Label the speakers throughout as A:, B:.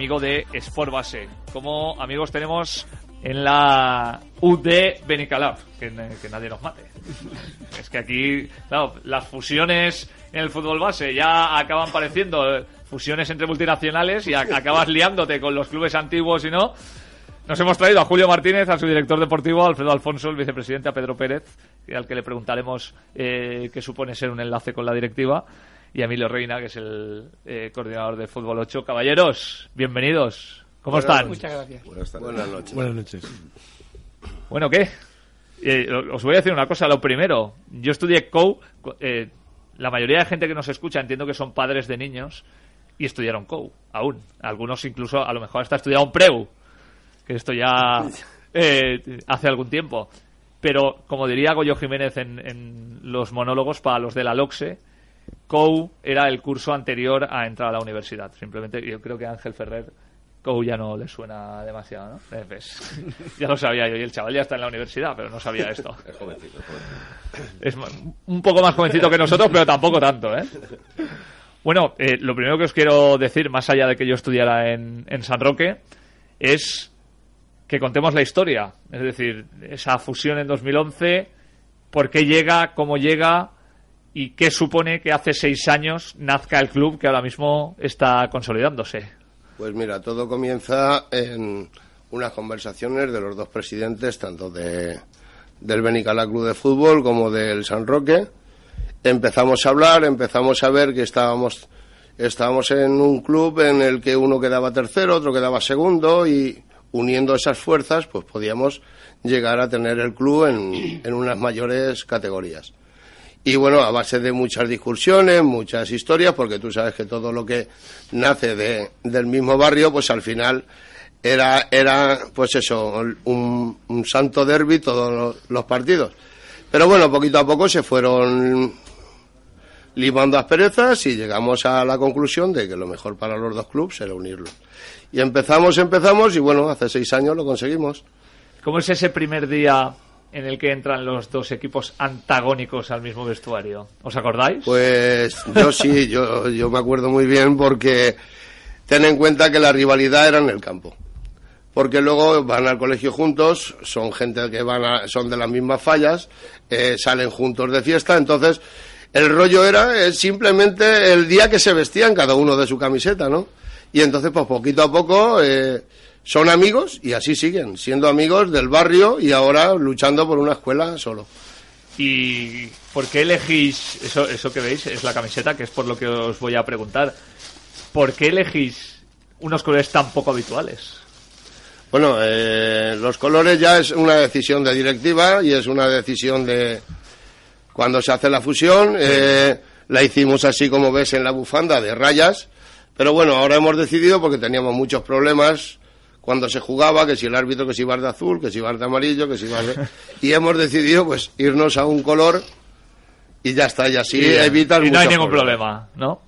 A: amigo de Sport Base. Como amigos tenemos en la UD Benicalab, que, que nadie nos mate. Es que aquí, claro, las fusiones en el fútbol base ya acaban pareciendo eh, fusiones entre multinacionales y acabas liándote con los clubes antiguos y no. Nos hemos traído a Julio Martínez, a su director deportivo, a Alfredo Alfonso, el vicepresidente, a Pedro Pérez, al que le preguntaremos eh, qué supone ser un enlace con la directiva, y a Emilio Reina, que es el eh, coordinador de Fútbol 8. Caballeros, bienvenidos. ¿Cómo están?
B: Muchas gracias.
C: Buenas noches.
D: Buenas noches.
A: Bueno, ¿qué? Eh, os voy a decir una cosa. Lo primero, yo estudié COU. eh, la mayoría de gente que nos escucha entiendo que son padres de niños y estudiaron COU, aún. Algunos incluso, a lo mejor hasta estudiaron PREU, que esto ya eh, hace algún tiempo. Pero, como diría Goyo Jiménez en, en los monólogos para los de la LOXE, COU era el curso anterior a entrar a la universidad. Simplemente, yo creo que a Ángel Ferrer COU ya no le suena demasiado, ¿no? Ya lo sabía yo, y el chaval ya está en la universidad, pero no sabía esto.
C: Es jovencito, es jovencito.
A: Es un poco más jovencito que nosotros, pero tampoco tanto, ¿eh? Bueno, eh, lo primero que os quiero decir, más allá de que yo estudiara en, en San Roque, es que contemos la historia. Es decir, esa fusión en 2011, por qué llega, cómo llega y qué supone que hace seis años nazca el club que ahora mismo está consolidándose.
C: Pues mira, todo comienza en unas conversaciones de los dos presidentes, tanto de, del Benicalá Club de Fútbol como del San Roque. Empezamos a hablar, empezamos a ver que estábamos, estábamos en un club en el que uno quedaba tercero, otro quedaba segundo y uniendo esas fuerzas pues podíamos llegar a tener el club en, en unas mayores categorías. Y bueno, a base de muchas discusiones, muchas historias, porque tú sabes que todo lo que nace de, del mismo barrio, pues al final era, era pues eso, un, un santo derby todos los, los partidos. Pero bueno, poquito a poco se fueron limando asperezas y llegamos a la conclusión de que lo mejor para los dos clubes era unirlos. Y empezamos, empezamos y bueno, hace seis años lo conseguimos.
A: ¿Cómo es ese primer día en el que entran los dos equipos antagónicos al mismo vestuario? ¿Os acordáis?
C: Pues yo sí, yo, yo me acuerdo muy bien porque ten en cuenta que la rivalidad era en el campo. Porque luego van al colegio juntos, son gente que van a- son de las mismas fallas, eh, salen juntos de fiesta, entonces el rollo era eh, simplemente el día que se vestían cada uno de su camiseta, ¿no? Y entonces pues poquito a poco eh, son amigos y así siguen, siendo amigos del barrio y ahora luchando por una escuela solo.
A: ¿Y por qué elegís, eso, eso que veis es la camiseta, que es por lo que os voy a preguntar, ¿por qué elegís unos colores tan poco habituales?
C: Bueno, eh, los colores ya es una decisión de directiva y es una decisión de cuando se hace la fusión. eh, la hicimos así como ves en la bufanda de rayas, pero bueno, ahora hemos decidido porque teníamos muchos problemas cuando se jugaba, que si el árbitro que si ibas de azul, que si ibas de amarillo, que si ibas de... Y hemos decidido pues irnos a un color y ya está, y así evitas
A: y no hay ningún problema, ¿no?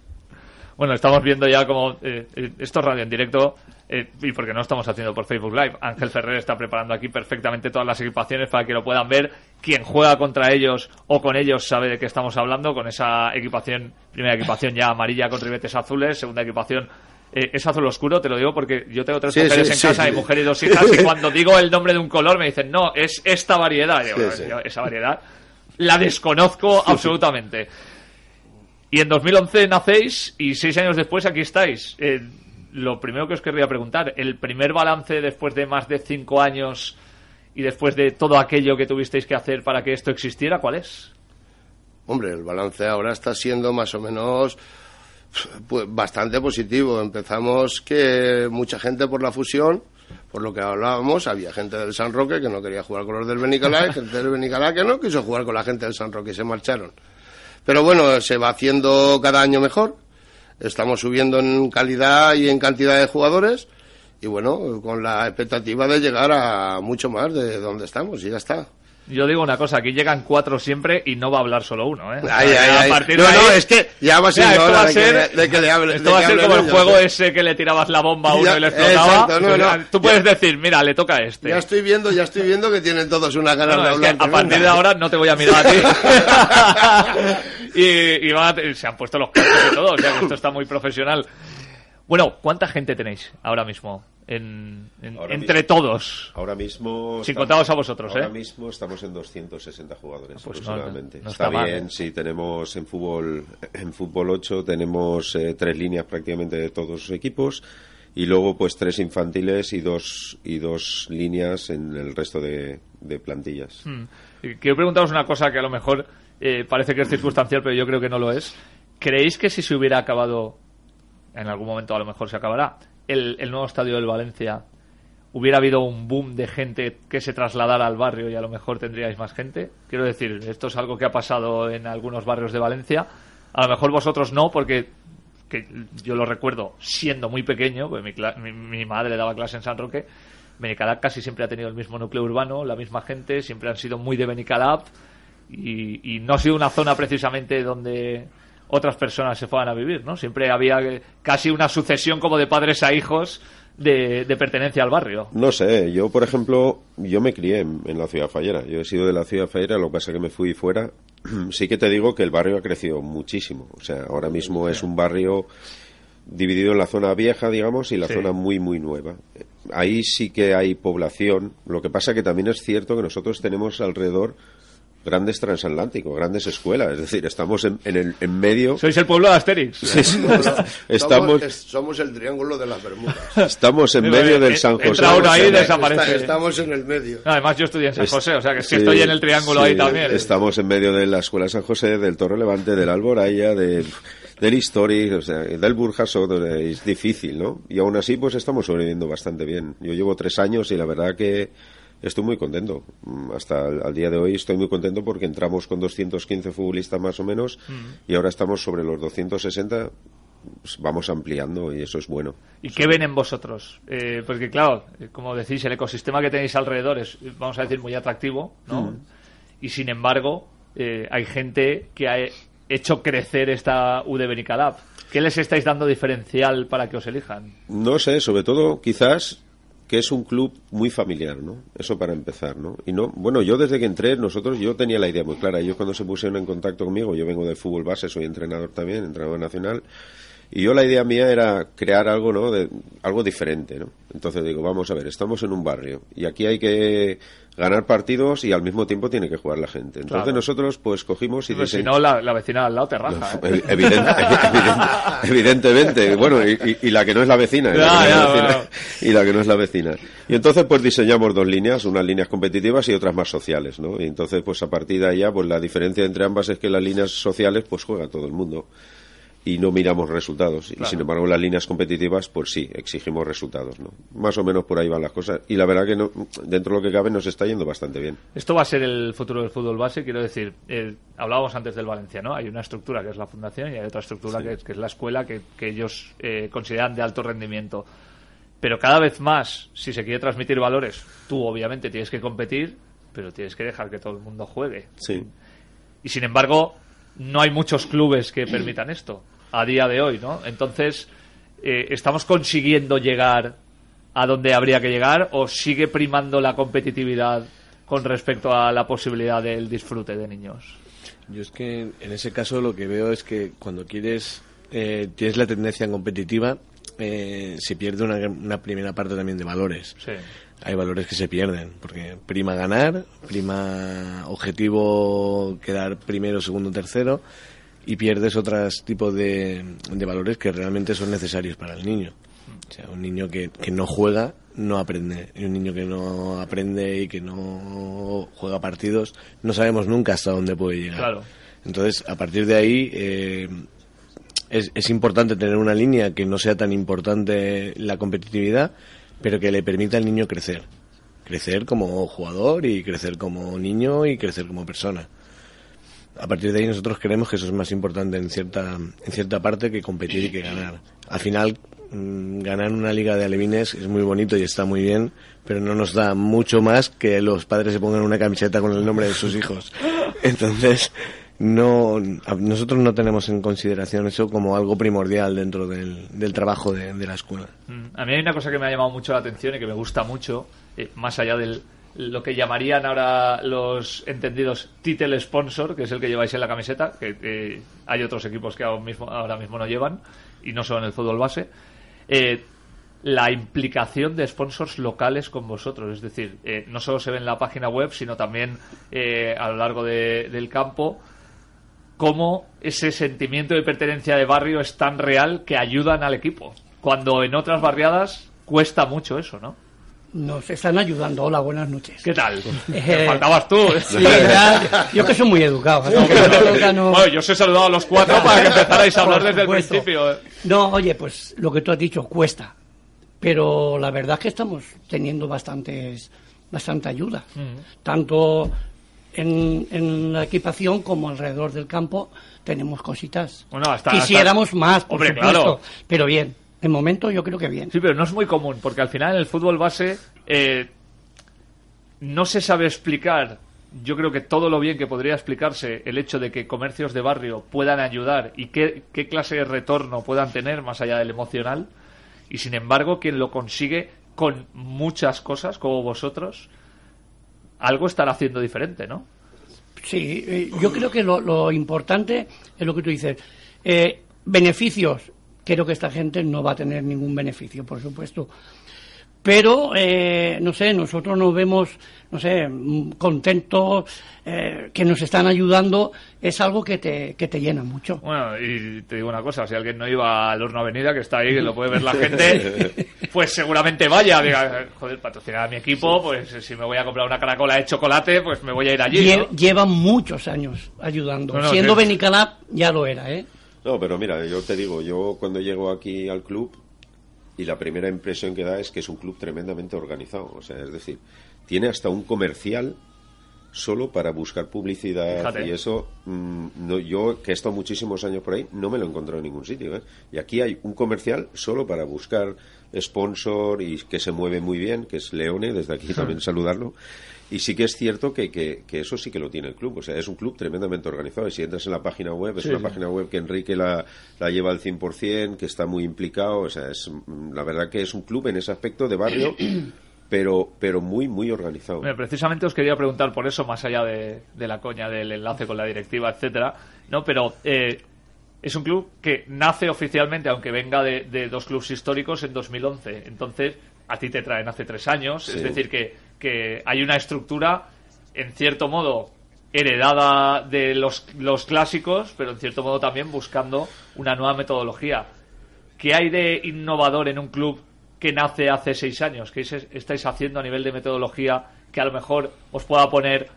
A: Bueno, estamos viendo ya como eh, eh, esto es radio en directo eh, y porque no estamos haciendo por Facebook Live. Ángel Ferrer está preparando aquí perfectamente todas las equipaciones para que lo puedan ver. Quien juega contra ellos o con ellos sabe de qué estamos hablando con esa equipación, primera equipación ya amarilla con ribetes azules, segunda equipación eh, es azul oscuro, te lo digo porque yo tengo tres
C: Sí,
A: mujeres
C: sí,
A: en
C: sí,
A: casa y mujer y dos hijas y cuando digo el nombre de un color me dicen, no, es esta variedad. Y digo,
C: Sí,
A: "Bueno,
C: sí.
A: yo esa variedad la desconozco absolutamente. Y en 2011 nacéis y seis años después aquí estáis. Eh, lo primero que os querría preguntar, el primer balance después de más de cinco años y después de todo aquello que tuvisteis que hacer para que esto existiera, ¿cuál es?
C: Hombre, el balance ahora está siendo más o menos pues, bastante positivo. Empezamos que mucha gente por la fusión, por lo que hablábamos, había gente del San Roque que no quería jugar con los del Benicalá, gente del Benicalá que no quiso jugar con la gente del San Roque y se marcharon. Pero bueno, se va haciendo cada año mejor. Estamos subiendo en calidad y en cantidad de jugadores. Y bueno, con la expectativa de llegar a mucho más de donde estamos y ya está.
A: Yo digo una cosa, aquí llegan cuatro siempre y no va a hablar solo uno, ¿eh?
C: Ay,
A: O sea,
C: ay,
A: a
C: ay.
A: partir
C: No,
A: ahí-
C: es que ya va siendo hora de que-
A: ser,
C: de que le hable-
A: esto va a ser como el juego
C: ¿eh?
A: ese que le tirabas la bomba a uno
C: Ya,
A: y le explotaba.
C: exacto, no, no.
A: Tú puedes decir, mira, le toca a este.
C: Ya estoy viendo, ya estoy viendo que tienen todos una ganas
A: No,
C: de
A: es que
C: hablar.
A: a partir de ahora no te voy a mirar a ti. y y van a se han puesto los cascos y todo, o sea que esto está muy profesional. Bueno, ¿cuánta gente tenéis ahora mismo? En, en-
B: Ahora
A: entre
B: mismo-
A: todos.
B: Ahora mismo.
A: Sin
B: estamos-
A: contaros a vosotros,
B: Ahora
A: ¿eh?
B: mismo estamos en 260 jugadores
A: Pues no-
B: aproximadamente.
A: no
B: está,
A: está mal,
B: bien,
A: ¿eh?
B: sí, tenemos en fútbol, en fútbol 8 tenemos eh, tres líneas prácticamente de todos los equipos y luego pues tres infantiles y dos y dos líneas en el resto de, de plantillas.
A: Mm. Y Quiero preguntaros una cosa que a lo mejor eh, parece que es circunstancial, pero yo creo que no lo es. ¿Creéis que si se hubiera acabado, en algún momento a lo mejor se acabará, el, el nuevo estadio del Valencia, hubiera habido un boom de gente que se trasladara al barrio y a lo mejor tendríais más gente? Quiero decir, esto es algo que ha pasado en algunos barrios de Valencia. A lo mejor vosotros no, porque que yo lo recuerdo siendo muy pequeño, pues mi, mi- mi madre daba clase en San Roque. Benicalap casi siempre ha tenido el mismo núcleo urbano, la misma gente, siempre han sido muy de Benicalap y, y no ha sido una zona precisamente donde otras personas se fueran a vivir, ¿no? Siempre había eh, casi una sucesión como de padres a hijos de, de pertenencia al barrio.
B: No sé, yo por ejemplo, yo me crié en, en la ciudad fallera. Yo he sido de la ciudad fallera, lo que pasa es que me fui fuera. Sí que te digo que el barrio ha crecido muchísimo. O sea, ahora mismo es un barrio dividido en la zona vieja, digamos, y la
A: Sí.
B: zona muy, muy nueva. Ahí sí que hay población. Lo que pasa que también es cierto que nosotros tenemos alrededor grandes transatlánticos, grandes escuelas. Es decir, estamos en, en el, en medio.
A: Sois el pueblo de Asterix.
B: Sí, sí, estamos,
C: Somos, es- somos el triángulo de las Bermudas.
B: estamos en medio del San José.
A: Entra uno ahí y desaparece.
C: Está- estamos en el medio.
A: No, además yo estudié en San José, o sea que es que
B: sí,
A: estoy en el triángulo
B: sí,
A: ahí también.
B: Estamos en medio de la Escuela San José, del Torre Levante, del Alboraya, de, del Historic, o sea, del Burjasot, o sea, es difícil, ¿no? Y aún así, pues estamos sobreviviendo bastante bien. Yo llevo tres años y la verdad que estoy muy contento. Mm, Hasta el al día de hoy estoy muy contento porque entramos con 215 futbolistas más o menos
A: Mm.
B: y ahora estamos sobre los 260. pues vamos ampliando y eso es bueno.
A: ¿Y qué ven en vosotros? Eh, porque claro, eh, como decís, el ecosistema que tenéis alrededor es, eh, vamos a decir, muy atractivo, ¿no? Y sin embargo, eh, hay gente que ha he- hecho crecer esta UD Benicalab. ¿Qué les estáis dando diferencial para que os elijan?
B: No sé, sobre todo quizás que es un club muy familiar, ¿no? Eso para empezar, ¿no? Y no, bueno, yo desde que entré, nosotros, yo tenía la idea muy clara. Ellos cuando se pusieron en contacto conmigo, yo vengo del fútbol base, soy entrenador también, entrenador nacional, y yo la idea mía era crear algo, ¿no? De, algo diferente, ¿no? Entonces digo, vamos a ver, estamos en un barrio y aquí hay que ganar partidos y al mismo tiempo tiene que jugar la gente. Entonces
A: Claro.
B: nosotros pues cogimos y
A: Pero si
B: dise-
A: no, la, la vecina al lado te raja. ¿eh?
B: Evi- evidente- evidente- evidentemente, bueno, y, la que no es la vecina, y la
A: Ya,
B: que no es
A: ya,
B: la vecina, y la que no es la vecina. Y entonces pues diseñamos dos líneas, unas líneas competitivas y otras más sociales, ¿no? Y entonces pues a partir de allá pues la diferencia entre ambas es que las líneas sociales pues juega todo el mundo y no miramos resultados. Y sin embargo, las líneas competitivas, pues sí, exigimos resultados, ¿no? Más o menos por ahí van las cosas. Y la verdad que no, dentro de lo que cabe nos está yendo bastante bien.
A: Esto va a ser el futuro del fútbol base, quiero decir, eh, hablábamos antes del Valencia, ¿no? Hay una estructura que es la fundación y hay otra estructura que, es, que es la escuela que, que ellos eh, consideran de alto rendimiento. Pero cada vez más, si se quiere transmitir valores, tú obviamente tienes que competir, pero tienes que dejar que todo el mundo juegue.
B: Sí.
A: Y sin embargo, no hay muchos clubes que permitan esto a día de hoy, ¿no? Entonces, eh, ¿estamos consiguiendo llegar a donde habría que llegar o sigue primando la competitividad con respecto a la posibilidad del disfrute de niños?
D: Yo es que en ese caso lo que veo es que cuando quieres, eh, tienes la tendencia competitiva, eh, se pierde una, una primera parte también de valores.
A: Sí.
D: Hay valores que se pierden, porque prima ganar, prima objetivo quedar primero, segundo, tercero, y pierdes otros tipos de, de valores que realmente son necesarios para el niño. O sea, un niño que, que no juega no aprende. Y un niño que no aprende y que no juega partidos, no sabemos nunca hasta dónde puede llegar.
A: Claro.
D: Entonces, a partir de ahí, eh, es, es importante tener una línea que no sea tan importante la competitividad, pero que le permita al niño crecer. Crecer como jugador y crecer como niño y crecer como persona. A partir de ahí nosotros creemos que eso es más importante en cierta, en cierta parte que competir y que ganar. Al final, mm, ganar una liga de alevines es muy bonito y está muy bien, pero no nos da mucho más que los padres se pongan una camiseta con el nombre de sus hijos. Entonces, no, nosotros no tenemos en consideración eso como algo primordial dentro del, del trabajo de, la escuela.
A: Mm, A mí hay una cosa que me ha llamado mucho la atención y que me gusta mucho, eh, más allá del lo que llamarían ahora los entendidos title sponsor, que es el que lleváis en la camiseta, que eh, hay otros equipos que ahora mismo, ahora mismo no llevan y no son el fútbol base. eh, la implicación de sponsors locales con vosotros. Es decir, no solo se ve en la página web, sino también a lo largo de- del campo cómo ese sentimiento de pertenencia de barrio es tan real que ayudan al equipo. Cuando en otras barriadas cuesta mucho eso, ¿no?
E: Nos están ayudando. Hola, buenas noches.
A: ¿Qué tal?
E: Eh,
A: faltabas tú.
E: Sí, ya, yo que soy muy educado. no-
A: Bueno, yo os he saludado a los cuatro para que empezarais a hablar desde el principio.
E: No, oye, pues lo que tú has dicho cuesta, pero la verdad es que estamos teniendo bastantes, bastante ayuda, tanto en, en la equipación como alrededor del campo tenemos cositas.
A: Bueno, hasta-
E: Quisiéramos
A: hasta-
E: más, por
A: Hombre,
E: supuesto,
A: claro.
E: pero bien. De momento yo creo que bien.
A: Sí, pero no es muy común, porque al final en el fútbol base eh, no se sabe explicar, yo creo que todo lo bien que podría explicarse el hecho de que comercios de barrio puedan ayudar y qué, qué clase de retorno puedan tener más allá del emocional. Y sin embargo, quien lo consigue con muchas cosas, como vosotros, algo estará haciendo diferente, ¿no?
E: Sí, eh, yo creo que lo, lo importante es lo que tú dices. Eh, beneficios, creo que esta gente no va a tener ningún beneficio, por supuesto. Pero, eh, no sé, nosotros nos vemos, no sé, mm, contentos, eh, que nos están ayudando, es algo que te, que te llena mucho.
A: Bueno, y te digo una cosa, si alguien no iba al Horno Avenida, que está ahí, que lo puede ver la gente, pues seguramente vaya, diga, joder, patrocinar a mi equipo, pues si me voy a comprar una caracola de chocolate, pues me voy a ir allí,
E: Lle-
A: ¿no?
E: Llevan muchos años ayudando.
A: No, no,
E: Siendo
A: sí.
E: Benicalap ya lo era, ¿eh?
B: No, pero mira, yo te digo, yo cuando llego aquí al club y la primera impresión que da es que es un club tremendamente organizado. O sea, es decir, tiene hasta un comercial solo para buscar publicidad
A: Fíjate.
B: y eso mm, no, yo que he estado muchísimos años por ahí no me lo he encontrado en ningún sitio ¿eh? y aquí hay un comercial solo para buscar sponsor y que se mueve muy bien que es Leone desde aquí también saludarlo y sí que es cierto que, que, que eso sí que lo tiene el club o sea es un club tremendamente organizado y si entras en la página web es
A: Sí,
B: una
A: sí.
B: página web que Enrique la, la lleva al 100% que está muy implicado o sea es mm, la verdad que es un club en ese aspecto de barrio pero pero muy muy organizado
A: Mira, precisamente os quería preguntar por eso, más allá de, de la coña del enlace con la directiva, etcétera, ¿no? Pero eh, es un club que nace oficialmente, aunque venga de, de dos clubes históricos, en 2011. Entonces, a ti te traen hace tres años. Es decir, que, que hay una estructura, en cierto modo, heredada de los, los clásicos, pero en cierto modo también buscando una nueva metodología. ¿Qué hay de innovador en un club que nace hace seis años? ¿Qué es- estáis haciendo a nivel de metodología que a lo mejor os pueda poner,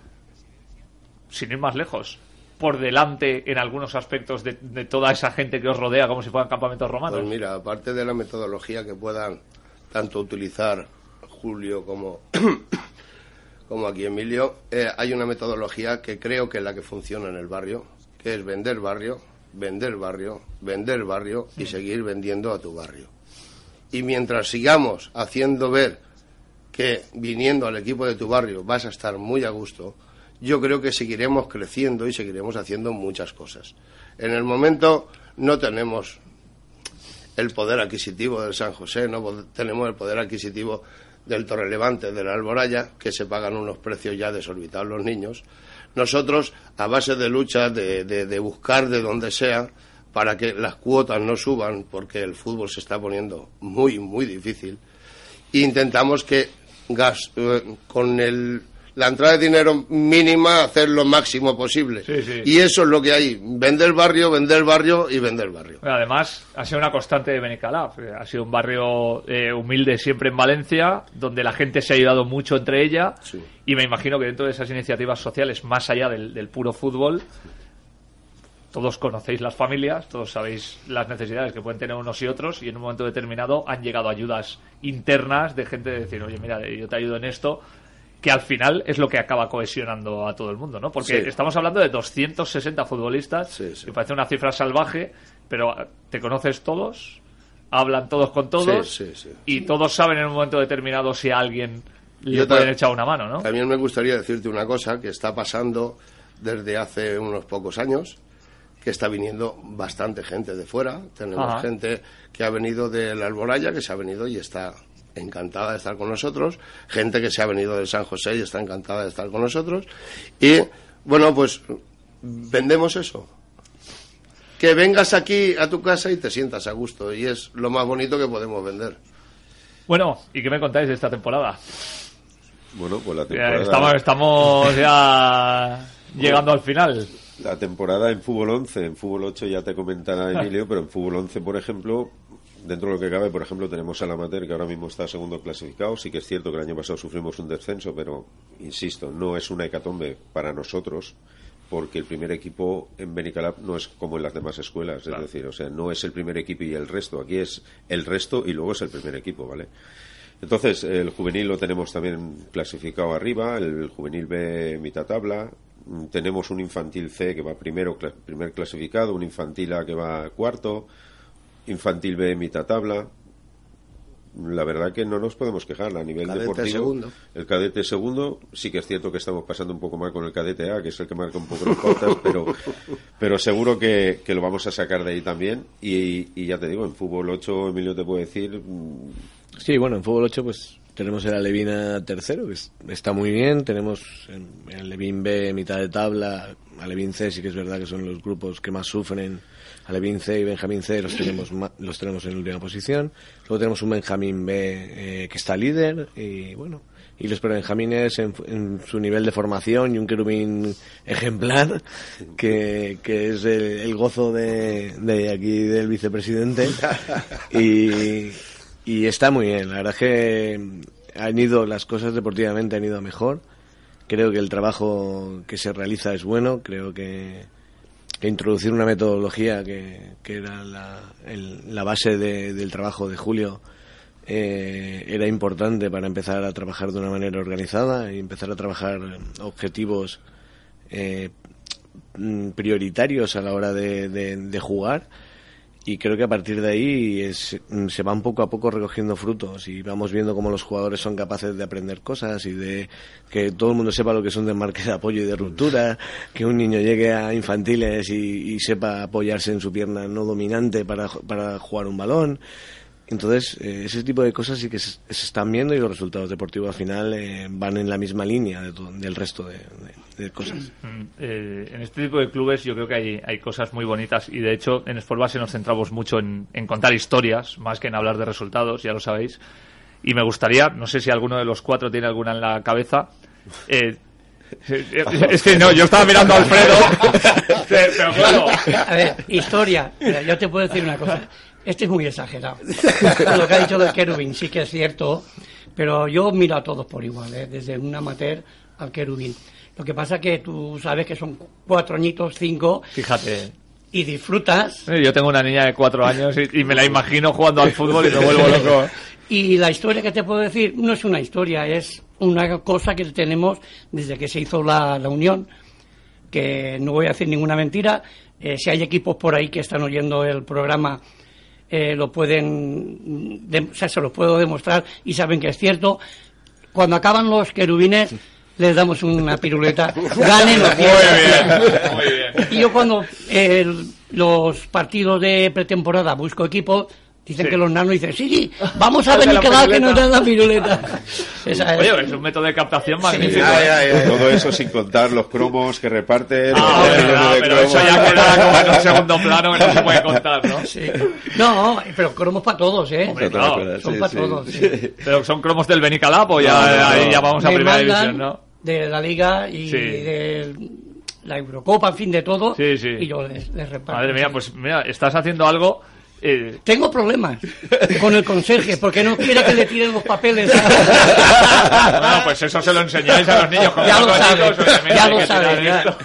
A: sin ir más lejos, por delante en algunos aspectos de, de toda esa gente que os rodea como si fueran campamentos romanos?
C: Pues mira, aparte de la metodología que puedan tanto utilizar Julio como, como aquí Emilio, eh, hay una metodología que creo que es la que funciona en el barrio, que es vender barrio, vender barrio, vender barrio y seguir vendiendo a tu barrio. Y mientras sigamos haciendo ver que viniendo al equipo de tu barrio vas a estar muy a gusto, yo creo que seguiremos creciendo y seguiremos haciendo muchas cosas. En el momento no tenemos el poder adquisitivo del San José, no pod- tenemos el poder adquisitivo del Torrelevante, de la Alboraya, que se pagan unos precios ya desorbitados los niños. Nosotros, a base de lucha, de buscar de donde sea, para que las cuotas no suban, porque el fútbol se está poniendo muy, muy difícil, intentamos que gas, eh, con el, la entrada de dinero mínima hacer lo máximo posible.
A: Sí, sí.
C: Y eso es lo que hay, vender barrio, vender barrio y vender barrio.
A: Bueno, Además, ha sido una constante de Benicalaf. Ha sido un barrio eh, humilde siempre en Valencia, donde la gente se ha ayudado mucho entre ella.
C: Sí.
A: Y me imagino que dentro de esas iniciativas sociales, más allá del, del puro fútbol, todos conocéis las familias, todos sabéis las necesidades que pueden tener unos y otros, y en un momento determinado han llegado ayudas internas de gente de decir, oye, mira, yo te ayudo en esto, que al final es lo que acaba cohesionando a todo el mundo, ¿no? Porque
C: Sí.
A: estamos hablando de 260 futbolistas,
C: Sí, sí.
A: que parece una cifra salvaje, pero ah, te conoces todos, hablan todos con todos,
C: Sí, sí, sí.
A: y todos saben en un momento determinado si a alguien le
C: Yo ta-
A: pueden echar una mano, ¿no?
C: También me gustaría decirte una cosa que está pasando desde hace unos pocos años, que está viniendo bastante gente de fuera. Tenemos
A: Ajá.
C: gente que ha venido de la Alboraya, que se ha venido y está encantada de estar con nosotros. Gente que se ha venido del San José y está encantada de estar con nosotros. Y bueno, pues vendemos eso. que vengas aquí a tu casa y te sientas a gusto. Y es lo más bonito que podemos vender.
A: Bueno, ¿y qué me contáis de esta temporada?
B: Bueno, pues la temporada...
A: Estamos, estamos ya llegando al final.
B: La temporada en fútbol 11, en fútbol 8 ya te comentará Emilio, pero en fútbol 11, por ejemplo, dentro de lo que cabe, por ejemplo, tenemos al amateur que ahora mismo está segundo clasificado. Sí que es cierto que el año pasado sufrimos un descenso, pero insisto, no es una hecatombe para nosotros porque el primer equipo en Benicalap no es como en las demás escuelas,
A: Claro.
B: es decir, o sea, no es el primer equipo y el resto, aquí es el resto y luego es el primer equipo, ¿vale? Entonces, el juvenil lo tenemos también clasificado arriba, el juvenil B mitad tabla, tenemos un infantil C que va primero, primer clasificado, un infantil A que va cuarto, infantil B mitad tabla. La verdad que no nos podemos quejar a nivel
C: Cadete
B: deportivo.
C: segundo.
B: El cadete segundo, sí que es cierto que estamos pasando un poco mal con el cadete A, que es el que marca un poco las pautas, pero, pero seguro que, que lo vamos a sacar de ahí también. Y, y ya te digo, en fútbol 8, Emilio te puede decir, mm,
D: Sí, bueno, en fútbol 8 pues tenemos el Alevina tercero, que es- está muy bien, tenemos en- el Alevín B mitad de tabla, Alevín C sí que es verdad que son los grupos que más sufren, Alevín C y Benjamín C los tenemos los tenemos en última posición, luego tenemos un Benjamín B eh, que está líder y bueno, y los prebenjamines en, en su nivel de formación y un querubín ejemplar que, que es el, el gozo de, de aquí del vicepresidente. Y, y está muy bien. La verdad es que han ido las cosas deportivamente han ido mejor. Creo que el trabajo que se realiza es bueno. Creo que, introducir una metodología que, era la, base de- del trabajo de Julio eh, era importante para empezar a trabajar de una manera organizada y empezar a trabajar objetivos eh, mm, prioritarios a la hora de jugar y creo que a partir de ahí es- mm, se van poco a poco recogiendo frutos y vamos viendo cómo los jugadores son capaces de aprender cosas y de que todo el mundo sepa lo que son desmarques de apoyo y de ruptura, que un niño llegue a infantiles y, y sepa apoyarse en su pierna no dominante para, para jugar un balón. Entonces, eh, ese tipo de cosas sí que se, se están viendo y los resultados deportivos al final eh, van en la misma línea de to- del resto de, de- de cosas.
A: Mm, eh, en este tipo de clubes yo creo que hay, hay cosas muy bonitas y de hecho en Sport Base nos centramos mucho en, en contar historias más que en hablar de resultados, ya lo sabéis. Y me gustaría, no sé si alguno de los cuatro tiene alguna en la cabeza. eh, eh, es que no, yo estaba mirando a Alfredo, pero pero claro,
E: A ver, historia. Mira, yo te puedo decir una cosa. Este es muy exagerado. Lo que ha dicho del Kerubin sí que es cierto, pero yo miro a todos por igual, ¿eh? desde un amateur al Kerubin. Lo que pasa que tú sabes que son cuatro añitos, cinco,
A: fíjate,
E: y disfrutas.
A: yo tengo una niña de cuatro años y, y me la imagino jugando al fútbol y me vuelvo loco.
E: Y la historia que te puedo decir no es una historia, es una cosa que tenemos desde que se hizo la, la unión, que no voy a decir ninguna mentira. eh, si hay equipos por ahí que están oyendo el programa, eh, lo pueden, de- o sea, se los puedo demostrar y saben que es cierto. Cuando acaban los querubines, les damos una piruleta, ganen o pierdan.
A: muy bien.
E: Y yo cuando eh, los partidos de pretemporada busco equipos, dicen
A: Sí.
E: que los nanos dicen, sí, sí, vamos a venir cada vez que nos dan la piruleta. Esa es.
A: Oye, es un método de captación magnífico.
C: Ay, ay, ay.
B: todo eso sin contar los cromos que reparten.
A: Ah, no,
B: de
A: pero
B: cromos.
A: eso ya queda como en un segundo plano que no se puede contar, ¿no?
E: Sí. No, pero cromos para todos, ¿eh?
A: Hombre, claro,
E: Son
B: sí,
E: para
B: sí.
E: todos. sí.
A: Pero son cromos del Benicalap o ya,
B: No, no, no.
A: ahí ya vamos a
E: Me
A: primera división, ¿no?
E: De la Liga y
A: Sí.
E: de la Eurocopa, en fin, de todo.
A: Sí, sí.
E: Y yo les, les reparto.
A: Madre mía,
E: sí.
A: pues mira, estás haciendo algo. Eh,
E: Tengo problemas con el conserje porque no quiere que le tiren los papeles.
A: bueno, pues eso se lo enseñáis a los niños.
E: Ya lo
A: los
E: sabes,
A: chicos,
E: ya lo sabes, ya.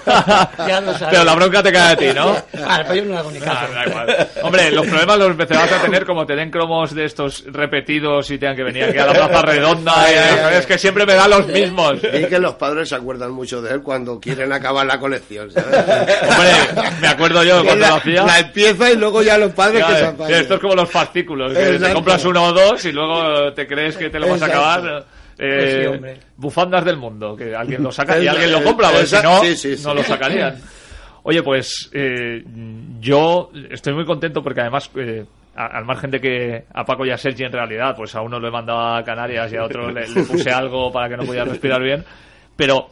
E: Ya lo sabes.
A: Pero la bronca te cae a ti, ¿no?
E: Vale, pero yo no le hago ni caso.
A: Ah, da igual. Hombre, los problemas los empezarás a tener como te den cromos de estos repetidos y tengan que venir aquí a la plaza redonda.
C: Ay,
A: y,
C: ay, ay.
A: es que siempre me dan los mismos.
C: Y que los padres se acuerdan mucho de él cuando quieren acabar la colección, ¿sabes?
A: Hombre, me acuerdo yo cuando
C: la,
A: lo hacía.
C: la empieza y luego ya los padres que apañen.
A: esto es como los fascículos, que te compras uno o dos y luego te crees que te lo vas a acabar. Eh,
E: Pues sí, hombre.
A: bufandas del mundo, que alguien lo saca y alguien lo compra, porque si no.
C: Sí, sí, sí.
A: no lo sacarían. Oye, pues eh, yo estoy muy contento porque además, eh, a- al margen de que a Paco y a Sergi en realidad, pues a uno lo he mandado a Canarias y a otro le, le puse algo para que no pudiera respirar bien, pero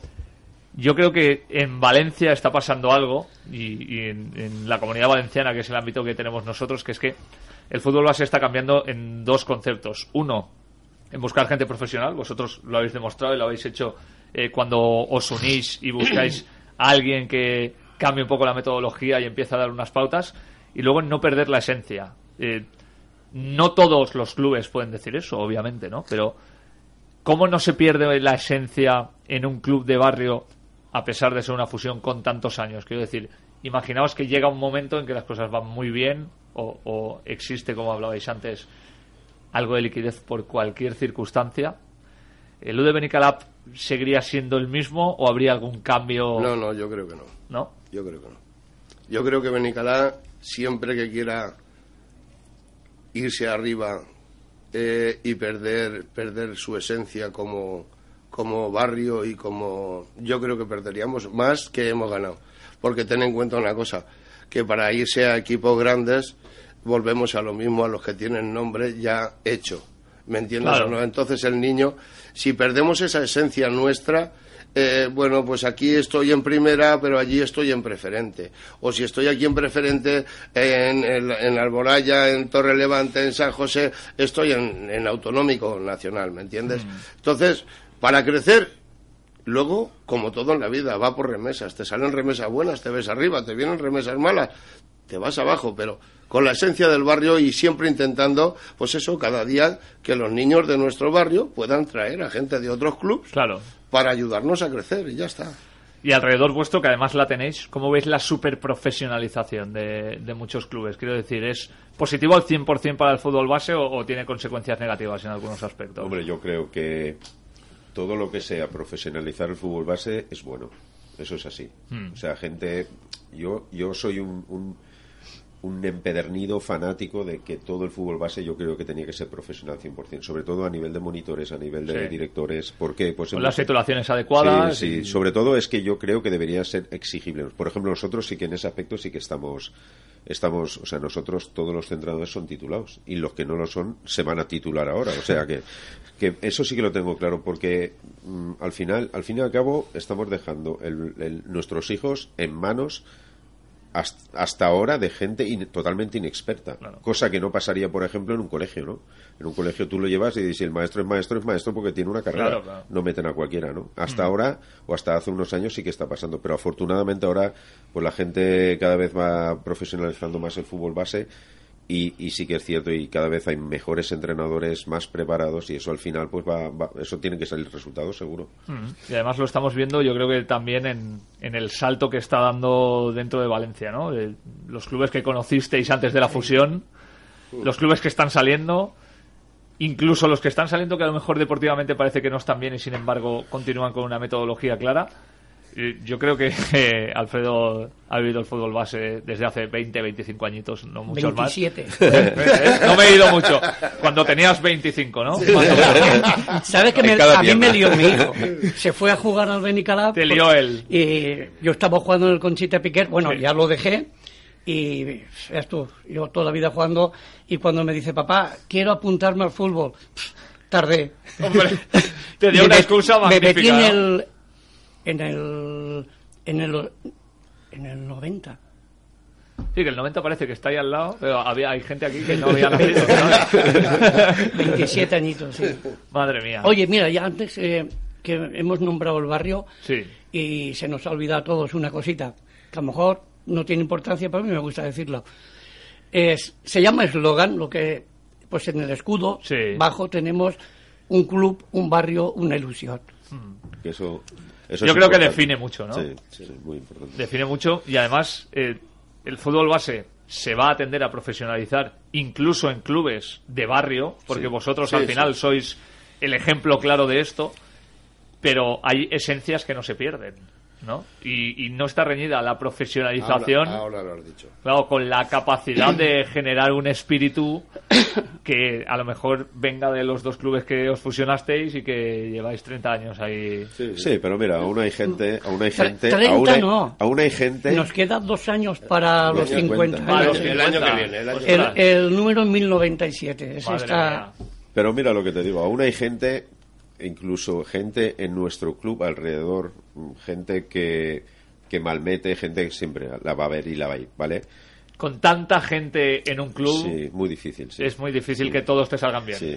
A: Yo creo que en Valencia está pasando algo, y, y en, en la comunidad valenciana, que es el ámbito que tenemos nosotros, que es que el fútbol base está cambiando en dos conceptos. Uno, en buscar gente profesional. Vosotros lo habéis demostrado y lo habéis hecho eh, cuando os unís y buscáis a alguien que cambie un poco la metodología y empieza a dar unas pautas. Y luego en no perder la esencia. Eh, no todos los clubes pueden decir eso, obviamente, ¿no? Pero ¿cómo no se pierde la esencia en un club de barrio a pesar de ser una fusión con tantos años? Quiero decir, imaginaos que llega un momento en que las cosas van muy bien o, o existe, como hablabais antes, algo de liquidez por cualquier circunstancia. ¿El U de Benicalap seguiría siendo el mismo o habría algún cambio?
C: No, no, yo creo que no.
A: ¿No?
C: Yo creo que no. Yo creo que Benicalá, siempre que quiera irse arriba eh, y perder, perder su esencia como, como barrio y como... Yo creo que perderíamos más que hemos ganado. Porque ten en cuenta una cosa, que para irse a equipos grandes volvemos a lo mismo, a los que tienen nombre ya hecho. ¿Me entiendes
A: Claro.
C: o no? Entonces el niño, si perdemos esa esencia nuestra, eh, bueno, pues aquí estoy en primera, pero allí estoy en preferente. O si estoy aquí en preferente, en, en, en Alboraya, en Torre Levante, en San José, estoy en, en autonómico nacional, ¿me entiendes? Entonces, para crecer, luego, como todo en la vida, va por remesas. Te salen remesas buenas, te ves arriba, te vienen remesas malas, te vas abajo, pero con la esencia del barrio y siempre intentando, pues eso, cada día que los niños de nuestro barrio puedan traer a gente de otros clubes
A: Claro.
C: para ayudarnos a crecer y ya está.
A: Y alrededor vuestro, que además la tenéis, ¿cómo veis la superprofesionalización de, de muchos clubes? Quiero decir, ¿es positivo al 100% para el fútbol base o, o tiene consecuencias negativas en algunos aspectos?
B: Hombre, yo creo que todo lo que sea profesionalizar el fútbol base es bueno. Eso es así. O sea, gente. Yo, yo soy un, un, un empedernido fanático de que todo el fútbol base yo creo que tenía que ser profesional 100%. Sobre todo a nivel de monitores, a nivel de
A: Sí.
B: directores. porque Pues
A: Con
B: hemos-
A: las titulaciones adecuadas.
B: Sí, sí.
A: y-
B: sobre todo es que yo creo que debería ser exigible. Por ejemplo, nosotros sí que en ese aspecto sí que estamos, estamos, o sea, nosotros todos los centradores son titulados y los que no lo son se van a titular ahora. O sea que, que eso sí que lo tengo claro porque mm, al final, al fin y al cabo, estamos dejando el- el- nuestros hijos en manos hasta, hasta ahora de gente in- totalmente inexperta,
A: Claro.
B: cosa que no pasaría, por ejemplo, en un colegio, ¿no? En un colegio tú lo llevas y si el maestro es maestro, es maestro porque tiene una carrera,
A: Claro, claro.
B: no meten a cualquiera, ¿no? Hasta ahora o hasta hace unos años sí que está pasando, pero afortunadamente ahora pues la gente cada vez va profesionalizando más el fútbol base y, y sí que es cierto y cada vez hay mejores entrenadores más preparados y eso al final pues va, va- eso tiene que salir resultados seguro.
A: Mm. Y además lo estamos viendo, yo creo que también en, en el salto que está dando dentro de Valencia, ¿no? De los clubes que conocisteis antes de la fusión, los clubes que están saliendo, incluso los que están saliendo que a lo mejor deportivamente parece que no están bien y sin embargo continúan con una metodología clara. Eh, Yo creo que eh, Alfredo ha vivido el fútbol base desde hace 20, 25 añitos, no muchos
E: 27.
A: más. Eh, No me he ido mucho. Cuando tenías 25, ¿no?
E: ¿Sabes que me- a mí me lió mi hijo? Se fue a jugar al Benicalap.
A: Te lió él.
E: Y yo estaba jugando en el Conchita Piquer. Bueno,
A: Sí.
E: ya lo dejé. Y tú, yo toda la vida jugando. Y cuando me dice, papá, quiero apuntarme al fútbol. pff, Tardé.
A: Hombre, te dio una excusa
E: Me metí
A: magnífica.
E: en
A: ¿no?
E: el, en el. En el. En el 90.
A: Sí, que el 90 parece que está ahí al lado, pero había, hay gente aquí que no había nacido. ¿sabes?
E: 27 añitos, sí.
A: Madre mía.
E: Oye, mira, ya antes eh, que hemos nombrado el barrio
A: Sí.
E: y se nos ha olvidado a todos una cosita, que a lo mejor no tiene importancia, pero a mí me gusta decirlo. Es, se llama eslogan, lo que, pues en el escudo,
A: Sí.
E: bajo tenemos un club, un barrio, una ilusión.
B: Que eso, eso
A: Yo creo que define mucho, ¿no?
B: Sí, sí, muy importante.
A: Define mucho y además eh, el fútbol base se va a tender a profesionalizar incluso en clubes de barrio, porque
B: Sí.
A: vosotros al final sois el ejemplo claro de esto, pero hay esencias que no se pierden, ¿no? Y, y no está reñida la profesionalización.
C: Ahora, ahora lo has dicho.
A: Claro, con la capacidad de generar un espíritu que a lo mejor venga de los dos clubes que os fusionasteis y que lleváis 30 años ahí.
B: Sí, pero mira, aún hay gente, aún hay gente,
E: 30
B: aún hay,
E: no.
B: aún hay gente.
E: Nos quedan dos años para los 50.
B: 50.
A: Para
C: El
A: los
C: año- el año
A: 50.
C: que viene, el año
E: El, número en 1097. Ese
A: madre
E: está...
A: mía.
B: Pero mira lo que te digo, aún hay gente incluso gente en nuestro club alrededor, mm, gente que, que malmete, gente que siempre la va a ver y la va a ir, ¿vale?
A: Con tanta gente en un club,
B: Sí, muy difícil. sí.
A: es muy difícil que todos te salgan bien.
B: Sí,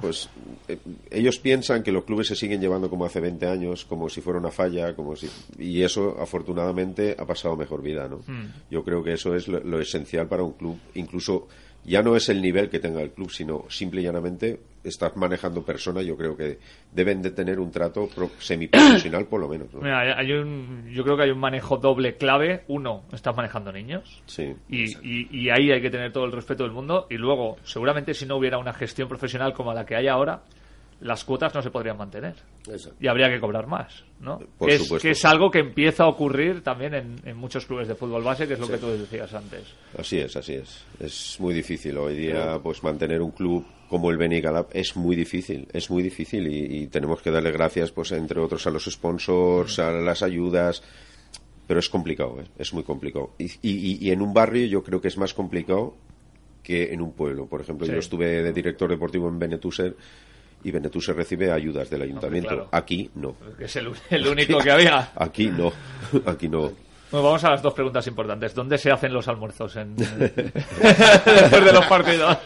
B: pues eh, ellos piensan que los clubes se siguen llevando como hace 20 años, como si fuera una falla, como si y eso afortunadamente ha pasado mejor vida, ¿no?
A: Hmm.
B: Yo creo que eso es lo, lo esencial para un club, incluso ya no es el nivel que tenga el club, sino simple y llanamente estás manejando personas, yo creo que deben de tener un trato pro- semiprofesional por lo menos, ¿no?
A: Mira, hay- un, yo creo que hay un manejo doble clave. Uno, estás manejando niños.
B: Sí.
A: Y, y- y ahí hay que tener todo el respeto del mundo. Y luego, seguramente si no hubiera una gestión profesional como la que hay ahora, las cuotas no se podrían mantener.
C: Exacto.
A: Y habría que cobrar más, ¿no?
B: Por
A: que, es,
B: supuesto.
A: que es algo que empieza a ocurrir también en, en muchos clubes de fútbol base, que es lo que tú decías antes.
B: Así es, así es. Es muy difícil hoy día, pues mantener un club como el Benicalap es muy difícil, es muy difícil y, y tenemos que darle gracias, pues entre otros a los sponsors, a las ayudas, pero es complicado, ¿eh? es muy complicado. Y, y- y en un barrio yo creo que es más complicado que en un pueblo. Por ejemplo,
A: Sí.
B: yo estuve de director deportivo en Benetuser y Benetuser recibe ayudas del ayuntamiento.
A: claro.
B: Aquí no.
A: Es el, el único que había.
B: Aquí no. Aquí no.
A: Bueno, vamos a las dos preguntas importantes. ¿Dónde se hacen los almuerzos? En... Después de los partidos.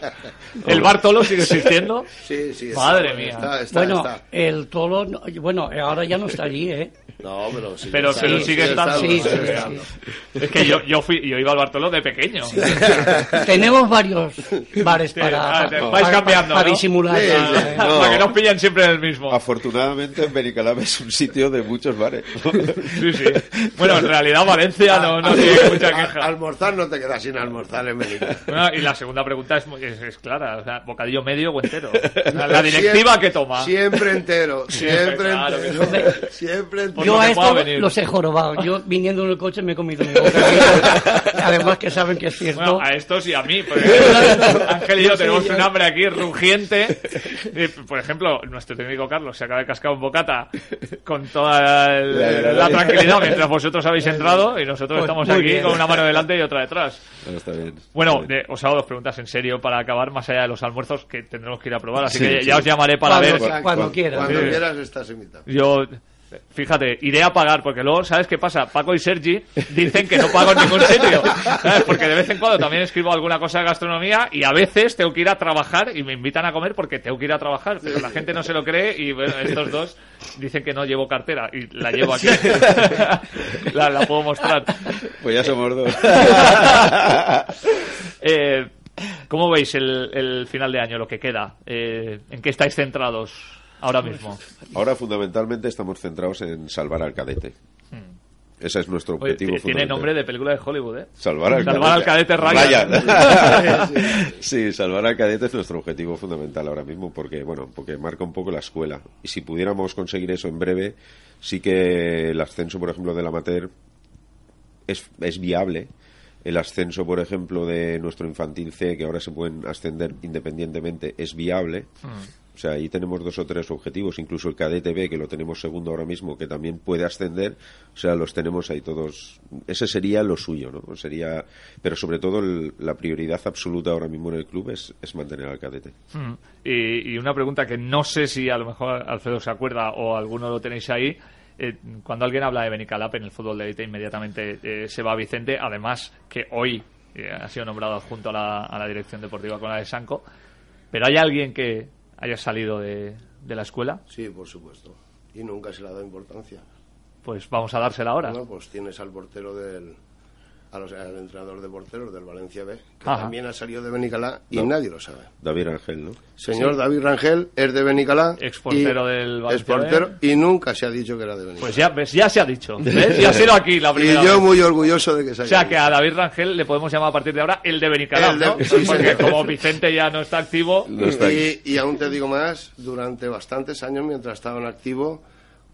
A: ¿El bar Tolo sigue existiendo?
C: Sí, sí. está,
A: Madre mía.
C: Está, está,
E: bueno,
C: está.
E: el tolo, no- bueno, ahora ya no está allí, ¿eh?
C: No, pero sí.
A: Pero-
C: está,
A: pero sigue estando.
E: Sí, sí.
A: Es que yo, yo, fui, yo iba al Bartolo de pequeño.
E: Tenemos varios bares
A: Sí,
E: para,
A: ah, vais
E: para-
A: cambiando,
E: para
A: ¿no?
E: disimular.
C: Sí, sí.
B: No.
A: Para que no pillen siempre en el mismo.
B: Afortunadamente, Benicalap es un sitio de muchos bares.
A: Sí, sí. Bueno, en realidad Valencia no, no tiene mucha queja.
C: almorzar no te quedas sin almorzar en.
A: Bueno, y la segunda pregunta es, es, es clara. O sea, ¿Bocadillo medio o entero? La, la directiva que toma.
C: Siempre entero, siempre
A: claro
C: entero. Siempre entero.
E: Yo
A: lo
E: a esto los he jorobado. Yo viniendo en el coche me he comido mi bocadillo. Además que saben que es cierto.
A: Bueno, a estos y a mí. Porque Ángel y yo tenemos un hambre aquí rugiente. Y, por ejemplo, nuestro técnico Carlos se acaba de cascar un bocata con toda el- la tranquilidad mientras vosotros habéis entrado y nosotros
E: Pues
A: estamos aquí
E: bien.
A: con una mano delante y otra detrás.
B: Bueno, está bien.
A: Bueno,
B: Está bien.
A: de- os hago dos preguntas en serio para acabar, más allá de los almuerzos que tendremos que ir a probar. Así
B: Sí,
A: que
B: sí.
A: ya os llamaré para
E: cuando,
A: ver.
E: cuando
B: cuando-
E: quieras.
C: Cuando
A: Sí.
C: quieras estás invitado.
A: Yo, fíjate, iré a pagar, porque luego, ¿sabes qué pasa? Paco y Sergi dicen que no pago en ningún sitio. ¿sabes? Porque de vez en cuando también escribo alguna cosa de gastronomía y a veces tengo que ir a trabajar y me invitan a comer porque tengo que ir a trabajar. Pero la gente no se lo cree y bueno, estos dos dicen que no llevo cartera y la llevo aquí. la, la puedo mostrar.
B: Pues ya somos dos.
A: Eh, ¿Cómo veis el, el final de año, lo que queda? Eh, ¿En qué estáis centrados ahora mismo?
B: Ahora fundamentalmente estamos centrados en salvar al cadete. Ese es nuestro
A: Hmm. Oye,
B: objetivo
A: tiene nombre de película de Hollywood, ¿eh?
B: Salvar al
A: Salvar al cadete
B: Ryan.
A: Ryan.
B: sí, salvar al cadete es nuestro objetivo fundamental ahora mismo porque, bueno, porque marca un poco la escuela. Y si pudiéramos conseguir eso en breve, sí que el ascenso, por ejemplo, del amateur es, es viable. El ascenso, por ejemplo, de nuestro infantil C, que ahora se pueden ascender independientemente, es viable. O sea, ahí tenemos dos o tres objetivos, incluso el cadete B, que lo tenemos segundo ahora mismo, que también puede ascender. O sea, los tenemos ahí todos. Ese sería lo suyo, ¿no? Sería, pero sobre todo el- la prioridad absoluta ahora mismo en el club es, es mantener al cadete.
A: Mm. Y, una pregunta que no sé si a lo mejor Alfredo se acuerda o alguno lo tenéis ahí. eh, cuando alguien habla de Benicalap en el fútbol de élite, inmediatamente eh, se va Vicente. Además, que hoy eh, ha sido nombrado junto a la, a la dirección deportiva con la de Sanco. Pero hay alguien que haya salido de, de la escuela,
C: Sí, por supuesto. Y nunca se le ha dado importancia.
A: pues vamos a dársela ahora.
C: Bueno, pues tienes al portero del. A los- al entrenador de porteros del Valencia B, que
A: Ajá.
C: también ha salido de Benicalá y
B: No.
C: nadie lo sabe.
B: David Ángel, ¿no?
C: Señor David Rangel es de Benicalá.
A: Exportero
C: y-
A: del Valencia
C: exportero,
A: B.
C: y nunca se ha dicho que era de Benicalá.
A: Pues ya, ves, ya se ha dicho. ¿ves? Ya ha sido aquí la
C: y
A: primera
C: yo
A: vez.
C: muy orgulloso de que se
A: O
C: haya
A: sea que
C: dicho.
A: a David Rangel le podemos llamar a partir de ahora el de Benicalap,
C: El de-
A: ¿no?
C: sí,
A: Porque
C: señor.
A: como Vicente ya no está activo,
B: No está
C: y, y aún te digo más, durante bastantes años mientras estaba en activo,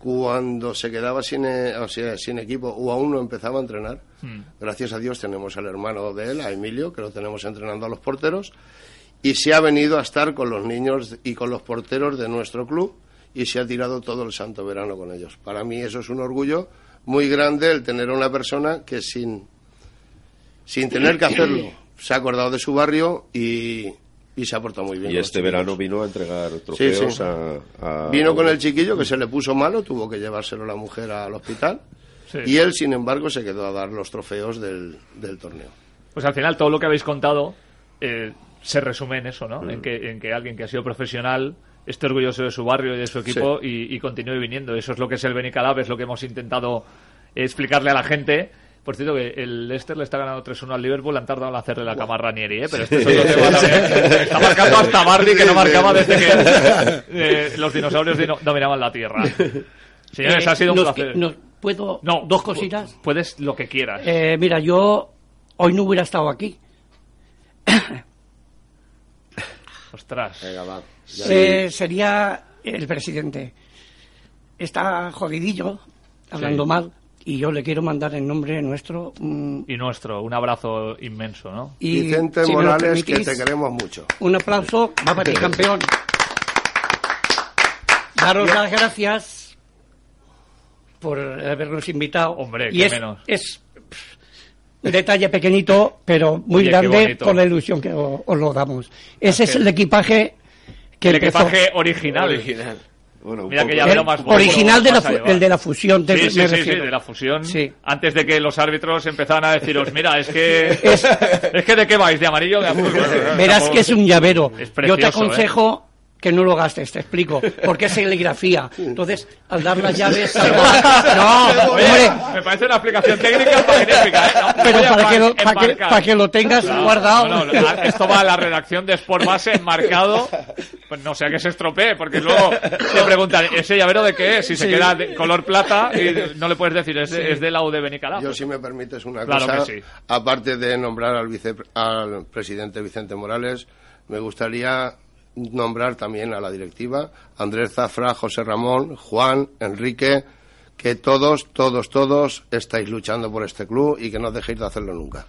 C: cuando se quedaba sin, eh, o sea, sin equipo o aún no empezaba a entrenar,
A: Hmm.
C: gracias a Dios tenemos al hermano de él, a Emilio, que lo tenemos entrenando a los porteros, y se ha venido a estar con los niños y con los porteros de nuestro club y se ha tirado todo el santo verano con ellos. Para mí eso es un orgullo muy grande el tener a una persona que sin sin tener que hacerlo, se ha acordado de su barrio y, y se ha portado muy bien.
B: Y este verano vino a entregar trofeos
C: sí.
B: a, a-
C: Vino con el chiquillo que se le puso malo, tuvo que llevárselo la mujer al hospital.
A: Sí.
C: Y él, sin embargo, se quedó a dar los trofeos del, del torneo.
A: Pues al final todo lo que habéis contado eh, se resume en eso, ¿no? En, que, en que alguien que ha sido profesional esté orgulloso de su barrio y de su equipo y, y continúe viniendo. Eso es lo que es el Benicalab, es lo que hemos intentado explicarle a la gente. Por cierto, que el Leicester le está ganando 3-1 al Liverpool, han tardado en hacerle la cama a Ranieri, ¿eh? Pero este es otro tema también. Está marcando hasta Bardi, que no marcaba desde que eh, los dinosaurios dino- dominaban la Tierra. Señores,
E: Eh,
A: ha sido un
E: nos-
A: placer.
E: nos- ¿Puedo
A: No,
E: dos cositas?
A: Puedes lo que quieras.
E: Eh, mira, yo hoy no hubiera estado aquí.
A: Ostras.
C: Venga, va. Ya-
E: sería el presidente. Está jodidillo, hablando
A: Sí.
E: mal, y yo le quiero mandar en nombre nuestro. mm,
A: Y nuestro, un abrazo inmenso, ¿no?
E: y,
C: Vicente
E: si
C: Morales, que te queremos mucho.
E: Un aplauso, va para ti, campeón. Daros las gracias por habernos invitado.
A: Hombre,
E: y
A: qué
E: es,
A: menos.
E: es pff, un detalle pequeñito, pero muy
A: Oye,
E: grande por la ilusión que os, lo damos. Ese es el equipaje que
A: El
E: empezó-
A: equipaje original.
D: Original.
B: Bueno, un
A: Mira que ya
E: el
A: más bonito,
E: original de la, el de la fusión, te-
A: Sí, sí, sí, de la fusión.
E: Sí.
A: Antes de que los árbitros empezaran a deciros, mira, es que es, que de qué vais, de amarillo de azul.
E: Verás que es un llavero.
A: Es
E: Yo te
A: ¿eh?
E: Que no lo gastes, te explico. Porque es serigrafía. Entonces, al dar las llaves... No,
A: Oye,
E: hombre,
A: me parece una explicación técnica magnífica, ¿eh? No,
E: pero para que, lo, para, que,
A: enmarcar.
E: para que lo tengas
A: Claro,
E: guardado.
A: no, no, esto va a la redacción de Sport Base enmarcado. Pues no sea que se estropee, porque luego te preguntan, ¿ese llavero de qué es? Si se
E: Sí.
A: queda de color plata y no le puedes decir, es, de- es de la U de Benicalap.
C: Yo, si me permites una
A: Claro
C: cosa,
A: que sí.
C: aparte de nombrar al, vice, al presidente Vicente Morales, me gustaría nombrar también a la directiva, Andrés Zafra, José Ramón, Juan, Enrique, que todos, todos, todos estáis luchando por este club y que no dejéis de hacerlo nunca.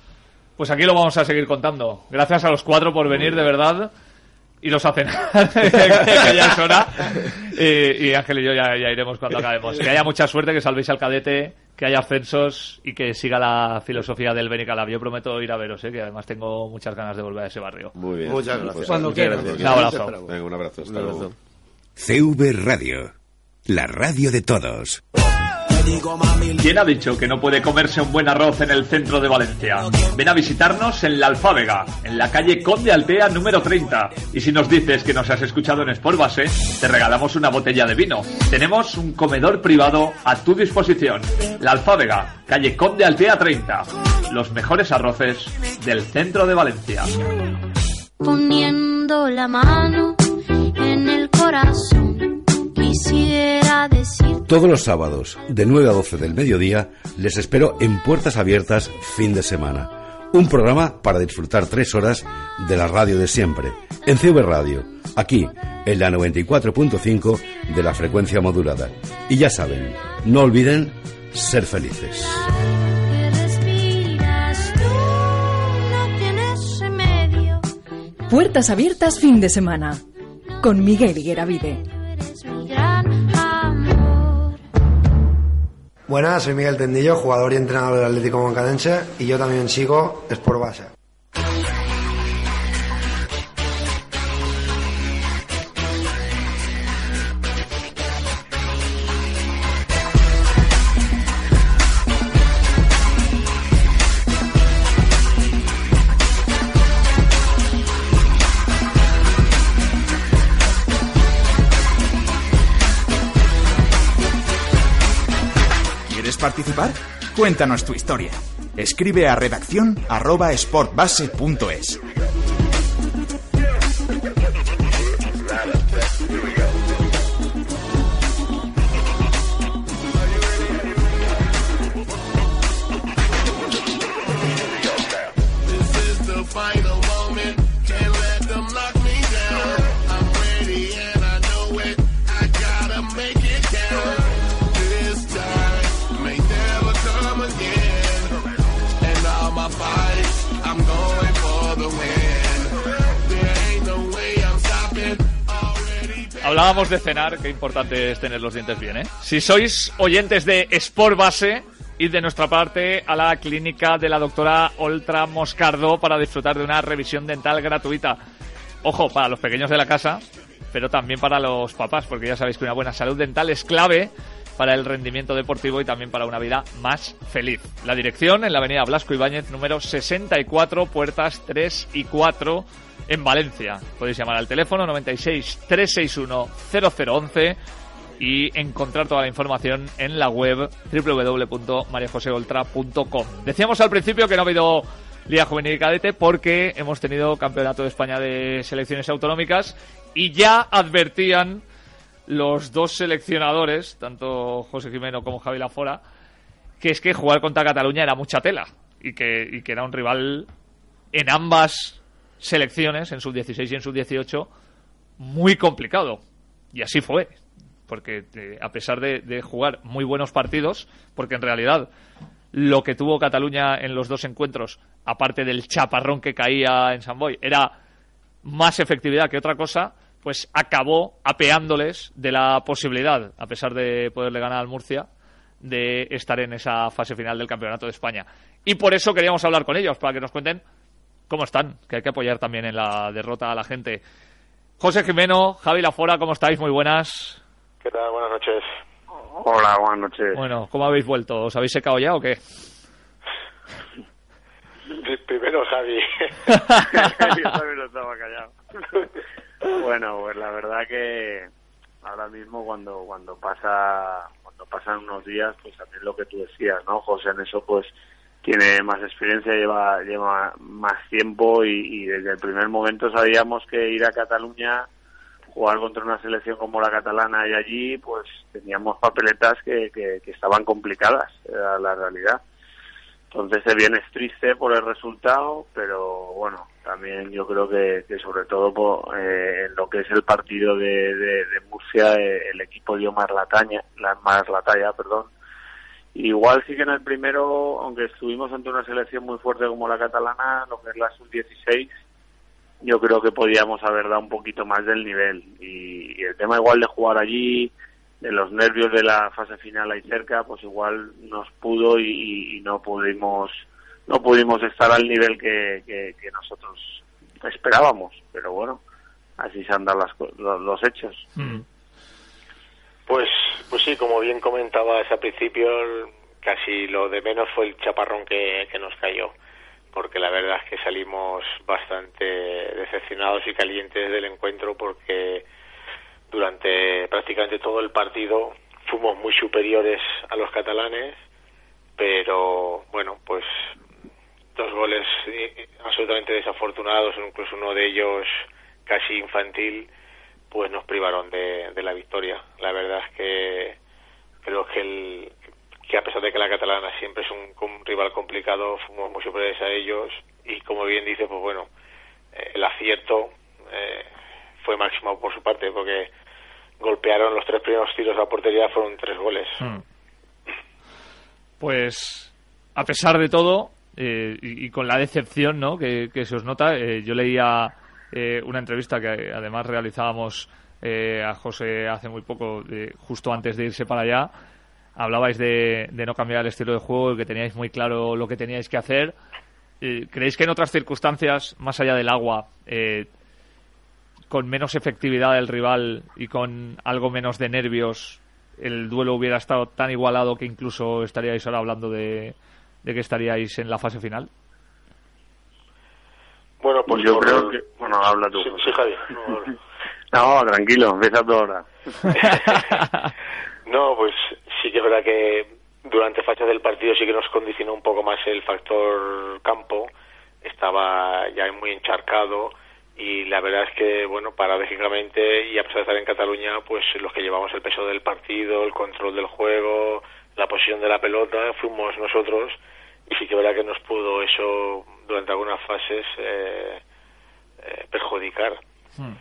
A: Pues aquí lo vamos a seguir contando. Gracias a los cuatro por venir, de verdad. Y los a cenar, que ya es hora. Y, y Ángel y yo ya, ya iremos cuando acabemos. Que haya mucha suerte, que salvéis al cadete, que haya ascensos y que siga la filosofía del Benicalab. Yo prometo ir a veros, ¿eh? que además tengo muchas ganas de volver a ese barrio.
B: Muy bien.
C: Muchas gracias.
E: Cuando quieras.
A: Un abrazo.
B: Venga, un abrazo. Hasta luego.
F: CV Radio, la radio de todos.
A: ¿Quién ha dicho que no puede comerse un buen arroz en el centro de Valencia? Ven a visitarnos en La Alfábega, en la calle Conde Altea número 30. Y si nos dices que nos has escuchado en Sport Base, te regalamos una botella de vino. Tenemos un comedor privado a tu disposición. La Alfábega, calle Conde Altea 30. Los mejores arroces del centro de Valencia.
G: poniendo la mano en el corazón. Quisiera decir
H: Todos los sábados, de 9 a 12 del mediodía, les espero en Puertas Abiertas fin de semana. Un programa para disfrutar tres horas de la radio de siempre, en CV Radio, aquí, en la 94.5 de la frecuencia modulada. Y ya saben, no olviden ser felices.
I: Puertas abiertas fin de semana. Con Miguel Higueravide.
J: Buenas, soy Miguel Tendillo, jugador y entrenador del Atlético Moncadense y yo también sigo Sport Base.
K: Participar? Cuéntanos tu historia. Escribe a redacción.
A: Hablábamos de cenar, qué importante es tener los dientes bien, ¿eh? Si sois oyentes de Sport Base, id de nuestra parte a la clínica de la doctora Oltra Moscardo para disfrutar de una revisión dental gratuita. Ojo, para los pequeños de la casa, pero también para los papás, porque ya sabéis que una buena salud dental es clave para el rendimiento deportivo y también para una vida más feliz. La dirección en la avenida Blasco Ibáñez, número 64, puertas 3 y 4 en Valencia. Podéis llamar al teléfono 96 361 0011 y encontrar toda la información en la web www.mariajoseoltra.com. Decíamos al principio que no ha habido Liga Juvenil y Cadete porque hemos tenido Campeonato de España de Selecciones Autonómicas y ya advertían los dos seleccionadores, tanto José Jimeno como Javi Lafora, que es que jugar contra Cataluña era mucha tela y que, y que era un rival en ambas selecciones, en sub-16 y en sub-18, muy complicado. Y así fue. Porque eh, a pesar de, de jugar muy buenos partidos, porque en realidad lo que tuvo Cataluña en los dos encuentros, aparte del chaparrón que caía en San Boy, era más efectividad que otra cosa, pues acabó apeándoles de la posibilidad, a pesar de poderle ganar al Murcia, de estar en esa fase final del Campeonato de España. Y por eso queríamos hablar con ellos, para que nos cuenten cómo están, que hay que apoyar también en la derrota a la gente. José Jimeno, Javi Lafora, ¿cómo estáis? Muy buenas.
L: ¿Qué tal? Buenas noches.
M: Hola, buenas noches.
A: Bueno, ¿cómo habéis vuelto? ¿Os habéis secado ya o qué?
L: Primero Javi.
M: Yo también lo estaba callado. bueno, pues la verdad que ahora mismo cuando cuando pasa cuando pasan unos días, pues también lo que tú decías, ¿no? José en eso pues tiene más experiencia, lleva lleva más tiempo y, y desde el primer momento sabíamos que ir a Cataluña jugar contra una selección como la catalana y allí, pues teníamos papeletas que, que, que estaban complicadas, era la realidad. Entonces se viene triste por el resultado, pero bueno, también yo creo que, que sobre todo por, eh, en lo que es el partido de, de, Murcia, eh, el equipo dio más la, taña, la, más la talla, perdón. Igual sí que en el primero, aunque estuvimos ante una selección muy fuerte como la catalana, lo que es la sub-16, yo creo que podíamos haber dado un poquito más del nivel. Y, el tema igual de jugar allí, de los nervios de la fase final ahí cerca, pues igual nos pudo y, y no pudimos no pudimos estar al nivel que, que, que, nosotros esperábamos. Pero bueno, así se han dado las, los, los, hechos.
A: Mm.
L: Pues, pues sí, como bien comentabas al principio, casi lo de menos fue el chaparrón que, que nos cayó porque la verdad es que salimos bastante decepcionados y calientes del encuentro porque durante prácticamente todo el partido fuimos muy superiores a los catalanes, pero bueno, pues dos goles absolutamente desafortunados, incluso uno de ellos casi infantil, pues nos privaron de, de la victoria. La verdad es que creo que el, que a pesar de que la catalana siempre es un, un rival complicado, fuimos muy superiores a ellos y como bien dice, pues bueno, eh, el acierto eh, fue máximo por su parte porque golpearon los tres primeros tiros a portería, fueron tres goles.
A: Hmm. Pues a pesar de todo eh, y, con la decepción ¿no? que, que se os nota, eh, yo leía eh, una entrevista que además realizábamos a José hace muy poco, justo antes de irse para allá, hablabais de, no cambiar el estilo de juego, que teníais muy claro lo que teníais que hacer. Eh, ¿Creéis que en otras circunstancias, más allá del agua, eh, con menos efectividad del rival y con algo menos de nervios, el duelo hubiera estado tan igualado que incluso estaríais ahora hablando de que estaríais en la fase final?
L: Bueno, pues
M: yo creo que... Bueno, habla tú.
L: Sí, sí Javi.
M: No, no, tranquilo, empieza tú ahora.
L: no, pues sí que es verdad que durante fechas del partido sí que nos condicionó un poco más el factor campo. Estaba ya muy encharcado y la verdad es que, bueno, paradójicamente y a pesar de estar en Cataluña, pues los que llevamos el peso del partido, el control del juego, la posición de la pelota, fuimos nosotros y sí que es verdad que nos pudo eso durante algunas fases eh, eh, perjudicar. Hmm.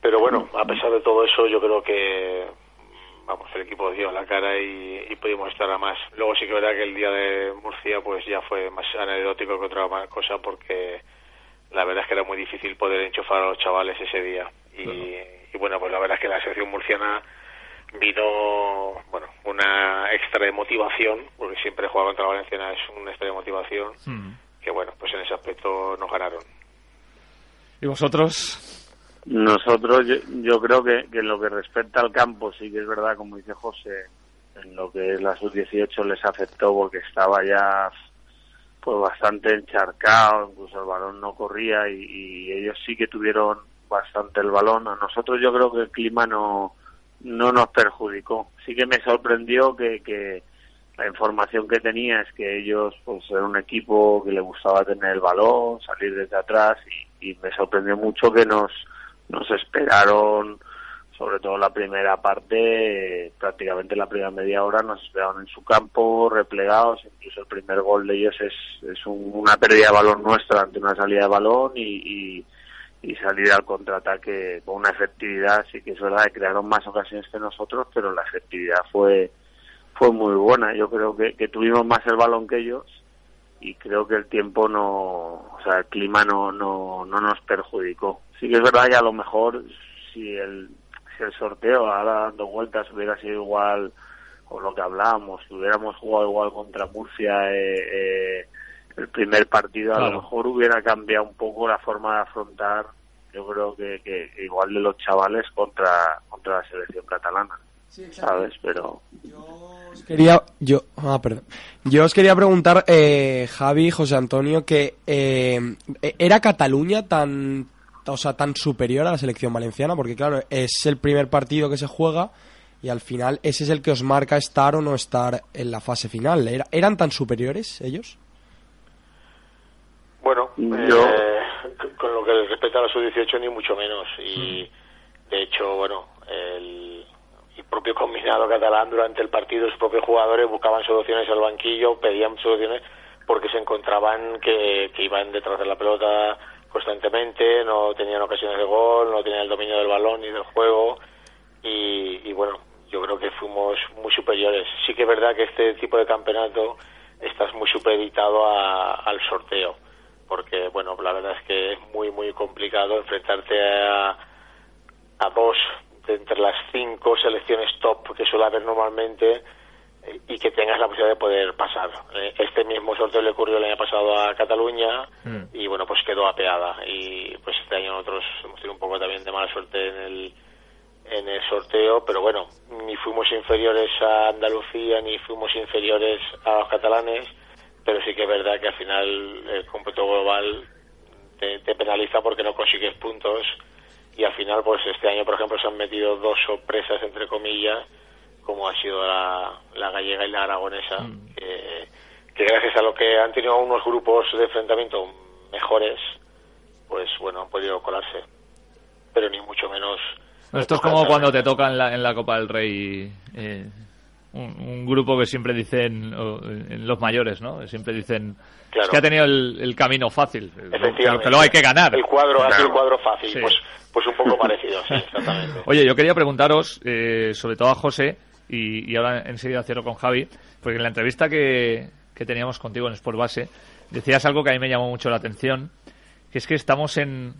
L: Pero bueno, a pesar de todo eso, yo creo que vamos, el equipo dio la cara y, y, pudimos estar a más. Luego sí que verdad que el día de Murcia pues ya fue más anecdótico que otra cosa porque la verdad es que era muy difícil poder enchufar a los chavales ese día. Y, claro. y bueno, pues la verdad es que la selección murciana vino, bueno, una extra de motivación, porque siempre jugar contra la Valenciana es una extra de motivación, mm. que bueno, pues en ese aspecto nos ganaron.
A: ¿Y vosotros?
M: Nosotros, yo, yo creo que, que en lo que respecta al campo, sí que es verdad, como dice José, en lo que es la sub-18 les afectó porque estaba ya pues bastante encharcado, incluso el balón no corría y, y ellos sí que tuvieron bastante el balón. A nosotros yo creo que el clima no, no nos perjudicó. Sí que me sorprendió que, que la información que tenía es que ellos pues eran un equipo que le gustaba tener el balón, salir desde atrás y, y me sorprendió mucho que nos, nos esperaron sobre todo la primera parte, prácticamente la primera media hora nos esperaban en su campo, replegados, incluso el primer gol de ellos es, es un- una pérdida de balón nuestra ante una salida de balón y, y, y salir al contraataque con una efectividad, sí que es verdad que crearon más ocasiones que nosotros, pero la efectividad fue fue muy buena, yo creo que, tuvimos más el balón que ellos y creo que el tiempo no, o sea, el clima no, no, no nos perjudicó. Sí que es verdad que a lo mejor si el, si el sorteo ahora dando vueltas hubiera sido igual o lo que hablábamos, si hubiéramos jugado igual contra Murcia eh, eh, el primer partido, a
A: Claro.
M: lo mejor hubiera cambiado un poco la forma de afrontar, yo creo que, que igual de los chavales contra, contra la selección catalana. ¿Sabes? Pero
N: Quería, yo, ah, perdón. Yo os quería preguntar, eh, Javi, José Antonio, que eh, ¿era Cataluña tan, o sea, tan superior a la selección valenciana? Porque claro, es el primer partido que se juega y al final ese es el que os marca estar o no estar en la fase final. ¿Era- ¿Eran tan superiores ellos?
L: Bueno,
M: Yo-
L: eh, con lo que respecta a la sub-18 ni mucho menos. Y de hecho, bueno, el, el propio combinado catalán durante el partido, sus propios jugadores buscaban soluciones al banquillo, pedían soluciones porque se encontraban que, que iban detrás de la pelota constantemente, no tenían ocasiones de gol, no tenían el dominio del balón ni del juego. Y, y bueno, yo creo que fuimos muy superiores. Sí que es verdad que este tipo de campeonato estás muy supeditado a- al sorteo porque bueno la verdad es que es muy muy complicado enfrentarte a, a dos de entre las cinco selecciones top que suele haber normalmente eh, y que tengas la posibilidad de poder pasar. Eh, este mismo sorteo le ocurrió el año pasado a Cataluña y bueno pues quedó apeada. Y pues este año nosotros hemos tenido un poco también de mala suerte en el en el sorteo, pero bueno, ni fuimos inferiores a Andalucía ni fuimos inferiores a los catalanes, pero sí que es verdad que al final el cómputo global te, te penaliza porque no consigues puntos. Y al final pues este año por ejemplo se han metido dos sorpresas entre comillas como ha sido la, la gallega y la aragonesa que, que gracias a lo que han tenido unos grupos de enfrentamiento mejores pues bueno han podido colarse. Pero ni mucho menos
A: Esto es como cuando te toca en la, en la Copa del Rey eh, un, un grupo que siempre dicen, o, en los mayores, ¿no? Siempre dicen
L: Claro.
A: es que ha tenido el, el camino fácil,
L: Efectivamente.
A: que lo hay que ganar.
L: El cuadro ha sido el cuadro fácil,
A: Sí.
L: pues, pues un poco parecido, sí, exactamente.
A: Oye, yo quería preguntaros, eh, sobre todo a José, y, y ahora enseguida cierro con Javi, porque en la entrevista que, que teníamos contigo en Sport Base, decías algo que a mí me llamó mucho la atención, que es que estamos en,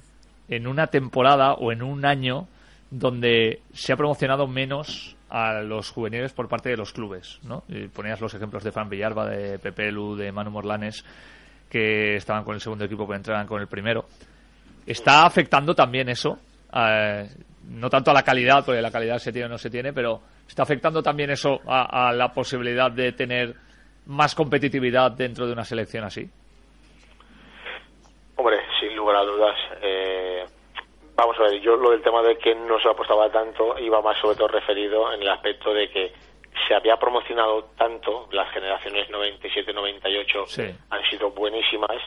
A: en una temporada o en un año donde se ha promocionado menos a los juveniles por parte de los clubes, ¿no? Ponías los ejemplos de Fran Villarba, de Pepe Lu, de Manu Morlanes, que estaban con el segundo equipo pero entraban con el primero. ¿Está afectando también eso? Eh, no tanto a la calidad, porque la calidad se tiene o no se tiene, pero ¿está afectando también eso a, a la posibilidad de tener más competitividad dentro de una selección así?
L: Hombre, sin lugar a dudas. eh, vamos a ver, yo lo del tema de que no se apostaba tanto iba más sobre todo referido en el aspecto de que se había promocionado tanto, las generaciones 97-98
A: Sí.
L: han sido buenísimas,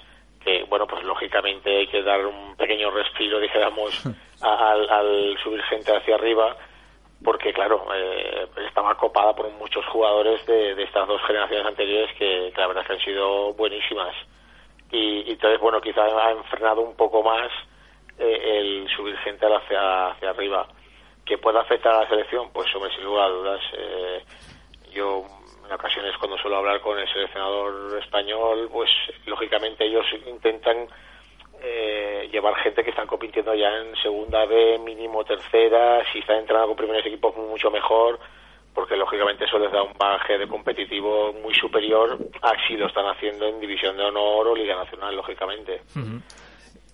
L: que bueno, pues lógicamente hay que dar un pequeño respiro, dijéramos, al, al subir gente hacia arriba, porque claro, eh, estaba copada por muchos jugadores de, de estas dos generaciones anteriores que, que la verdad es que han sido buenísimas y, y entonces bueno quizá ha enfrenado un poco más subir gente hacia hacia arriba que pueda afectar a la selección pues hombre sin lugar a dudas eh, yo en ocasiones cuando suelo hablar con el seleccionador español pues lógicamente ellos intentan eh, llevar gente que están compitiendo ya en segunda B, mínimo tercera, si están entrando con primeros equipos mucho mejor, porque lógicamente eso les da un bagaje de competitivo muy superior a si lo están haciendo en División de Honor o Liga Nacional, lógicamente.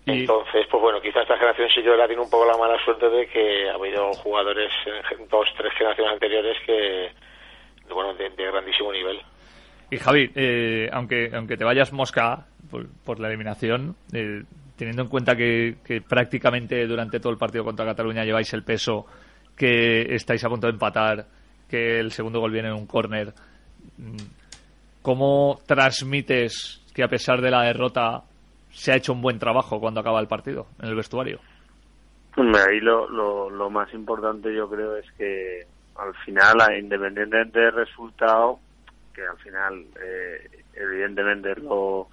L: Entonces, pues bueno, quizás esta generación sí que ahora tiene un poco la mala suerte de que ha habido jugadores en dos, tres generaciones anteriores que, bueno, de, de grandísimo nivel.
A: Y Javi, eh, aunque, aunque te vayas mosca por, por la eliminación, eh, teniendo en cuenta que, que prácticamente durante todo el partido contra Cataluña lleváis el peso, que estáis a punto de empatar, que el segundo gol viene en un córner, mm, ¿cómo transmites que a pesar de la derrota se ha hecho un buen trabajo cuando acaba el partido en el vestuario?
M: Ahí lo, lo, lo más importante yo creo es que al final, independientemente del resultado, que al final eh, evidentemente es lo,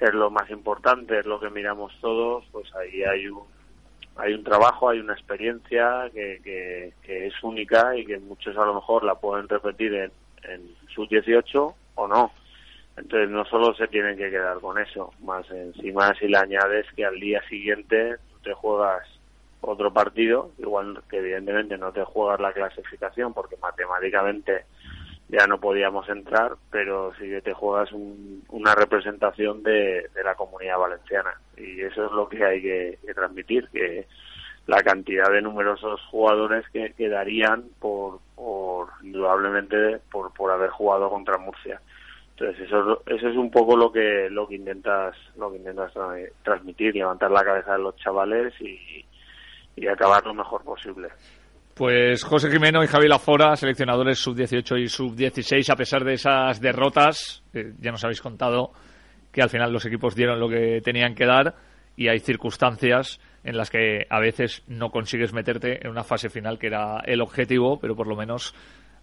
M: es lo más importante, es lo que miramos todos, pues ahí hay un, hay un trabajo, hay una experiencia que, que, que es única y que muchos a lo mejor la pueden repetir en, en sus 18 o no. Entonces no solo se tienen que quedar con eso, más encima si le añades que al día siguiente te juegas otro partido, igual que evidentemente no te juegas la clasificación porque matemáticamente ya no podíamos entrar, pero sí que te juegas un- una representación de, la comunidad valenciana y eso es lo que hay que, que transmitir, que la cantidad de numerosos jugadores que quedarían por, por indudablemente por, por haber jugado contra Murcia. Entonces eso, es un poco lo que lo que intentas lo que intentas tra- transmitir, levantar la cabeza de los chavales y, y acabar lo mejor posible.
A: Pues José Jimeno y Javi Lafora, seleccionadores sub-18 y sub-16, a pesar de esas derrotas, eh, ya nos habéis contado que al final los equipos dieron lo que tenían que dar y hay circunstancias en las que a veces no consigues meterte en una fase final que era el objetivo, pero por lo menos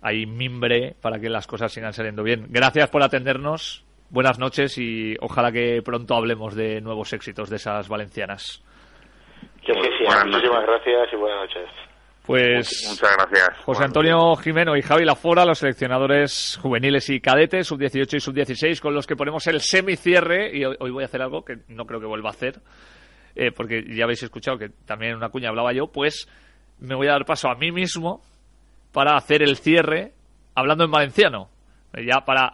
A: hay mimbre para que las cosas sigan saliendo bien. Gracias por atendernos, buenas noches y ojalá que pronto hablemos de nuevos éxitos de esas valencianas.
L: Que sí, sí, muchísimas gracias y buenas noches.
A: Pues
M: Muchas gracias.
A: José Antonio Jimeno y Javi Lafora, los seleccionadores juveniles y cadetes, sub-18 y sub-16, con los que ponemos el semicierre. Y hoy, hoy voy a hacer algo que no creo que vuelva a hacer, eh, porque ya habéis escuchado que también en una cuña hablaba yo. Pues me voy a dar paso a mí mismo para hacer el cierre hablando en valenciano. Ya para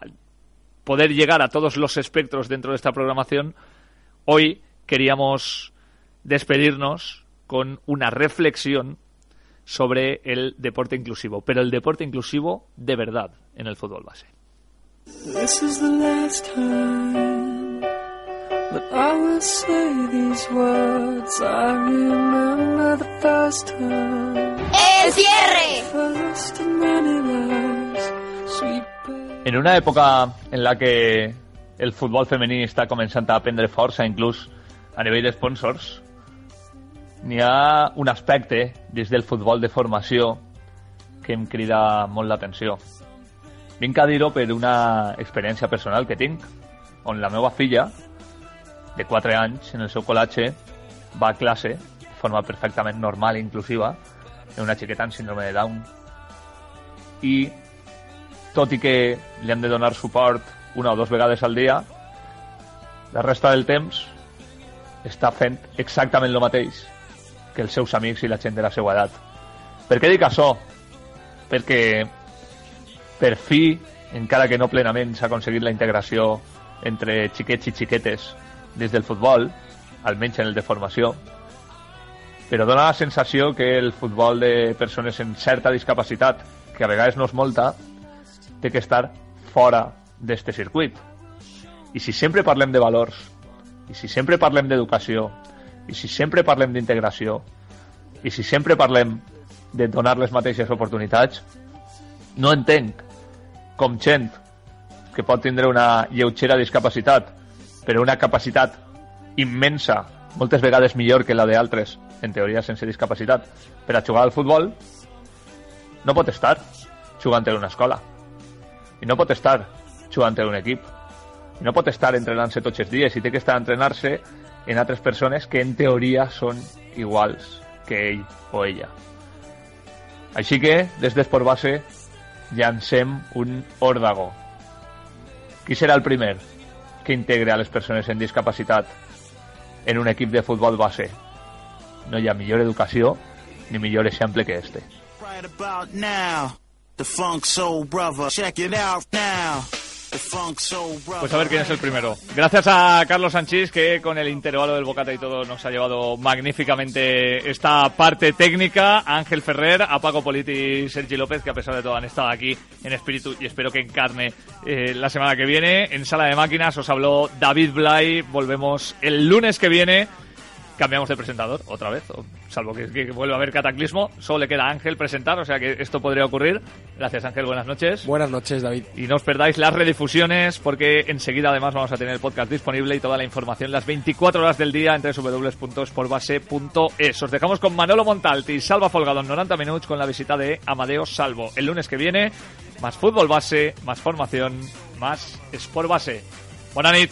A: poder llegar a todos los espectros dentro de esta programación, hoy queríamos despedirnos con una reflexión sobre el deporte inclusivo, pero el deporte inclusivo de verdad en el fútbol base.
G: ¡El cierre!
A: En una època en la que el futbol femení està començant a prendre força, inclús a nivell de sponsors, n'hi ha un aspecte des del futbol de formació que em crida molt l'atenció. Vinc a dir-ho per una experiència personal que tinc, on la meva filla, de 4 anys, en el seu col·latge, va a classe de forma perfectament normal i inclusiva, en una xiqueta amb síndrome de Down. I tot i que li han de donar suport una o dues vegades al dia, la resta del temps està fent exactament el mateix que els seus amics i la gent de la seva edat. Per què dic això? Perquè per fi, encara que no plenament, s'ha aconseguit la integració entre xiquets i xiquetes des del futbol, almenys en el de formació, però dona la sensació que el futbol de persones amb certa discapacitat, que a vegades no és molta, té que estar fora d'este circuit. I si sempre parlem de valors, i si sempre parlem d'educació, i si sempre parlem d'integració, i si sempre parlem de donar les mateixes oportunitats, no entenc com gent que pot tindre una lleugera discapacitat, però una capacitat immensa, moltes vegades millor que la d'altres, en teoria sense discapacitat, per a jugar al futbol, no pot estar jugant en una escola. I no pot estar jugant en un equip. I no pot estar entrenant-se tots els dies i té que estar entrenant-se en altres persones que en teoria són iguals que ell o ella. Així que, des d'Esport Base, llancem un òrdago. Qui serà el primer que integre a les persones amb discapacitat en un equip de futbol base? No hi ha millor educació ni millor exemple que este. Pues a ver quién es el primero. Gracias a Carlos Sanchís, que con el intervalo del bocata y todo nos ha llevado magníficamente esta parte técnica. Ángel Ferrer, a Paco Politi y Sergi López, que a pesar de todo han estado aquí en espíritu y espero que en carne eh, la semana que viene. En Sala de Máquinas os habló David Blay. Volvemos el lunes que viene. Cambiamos de presentador otra vez, salvo que, que vuelva a haber cataclismo. Solo le queda a Ángel presentar, o sea que esto podría ocurrir. Gracias Ángel, buenas noches.
N: Buenas noches, David.
A: Y no os perdáis las redifusiones porque enseguida además vamos a tener el podcast disponible y toda la información las 24 horas del día en www.sportbase.es. Os dejamos con Manolo Montalti y Salva Folgado en 90 minutos con la visita de Amadeo Salvo. El lunes que viene, más fútbol base, más formación, más Sport Base. Buena nit.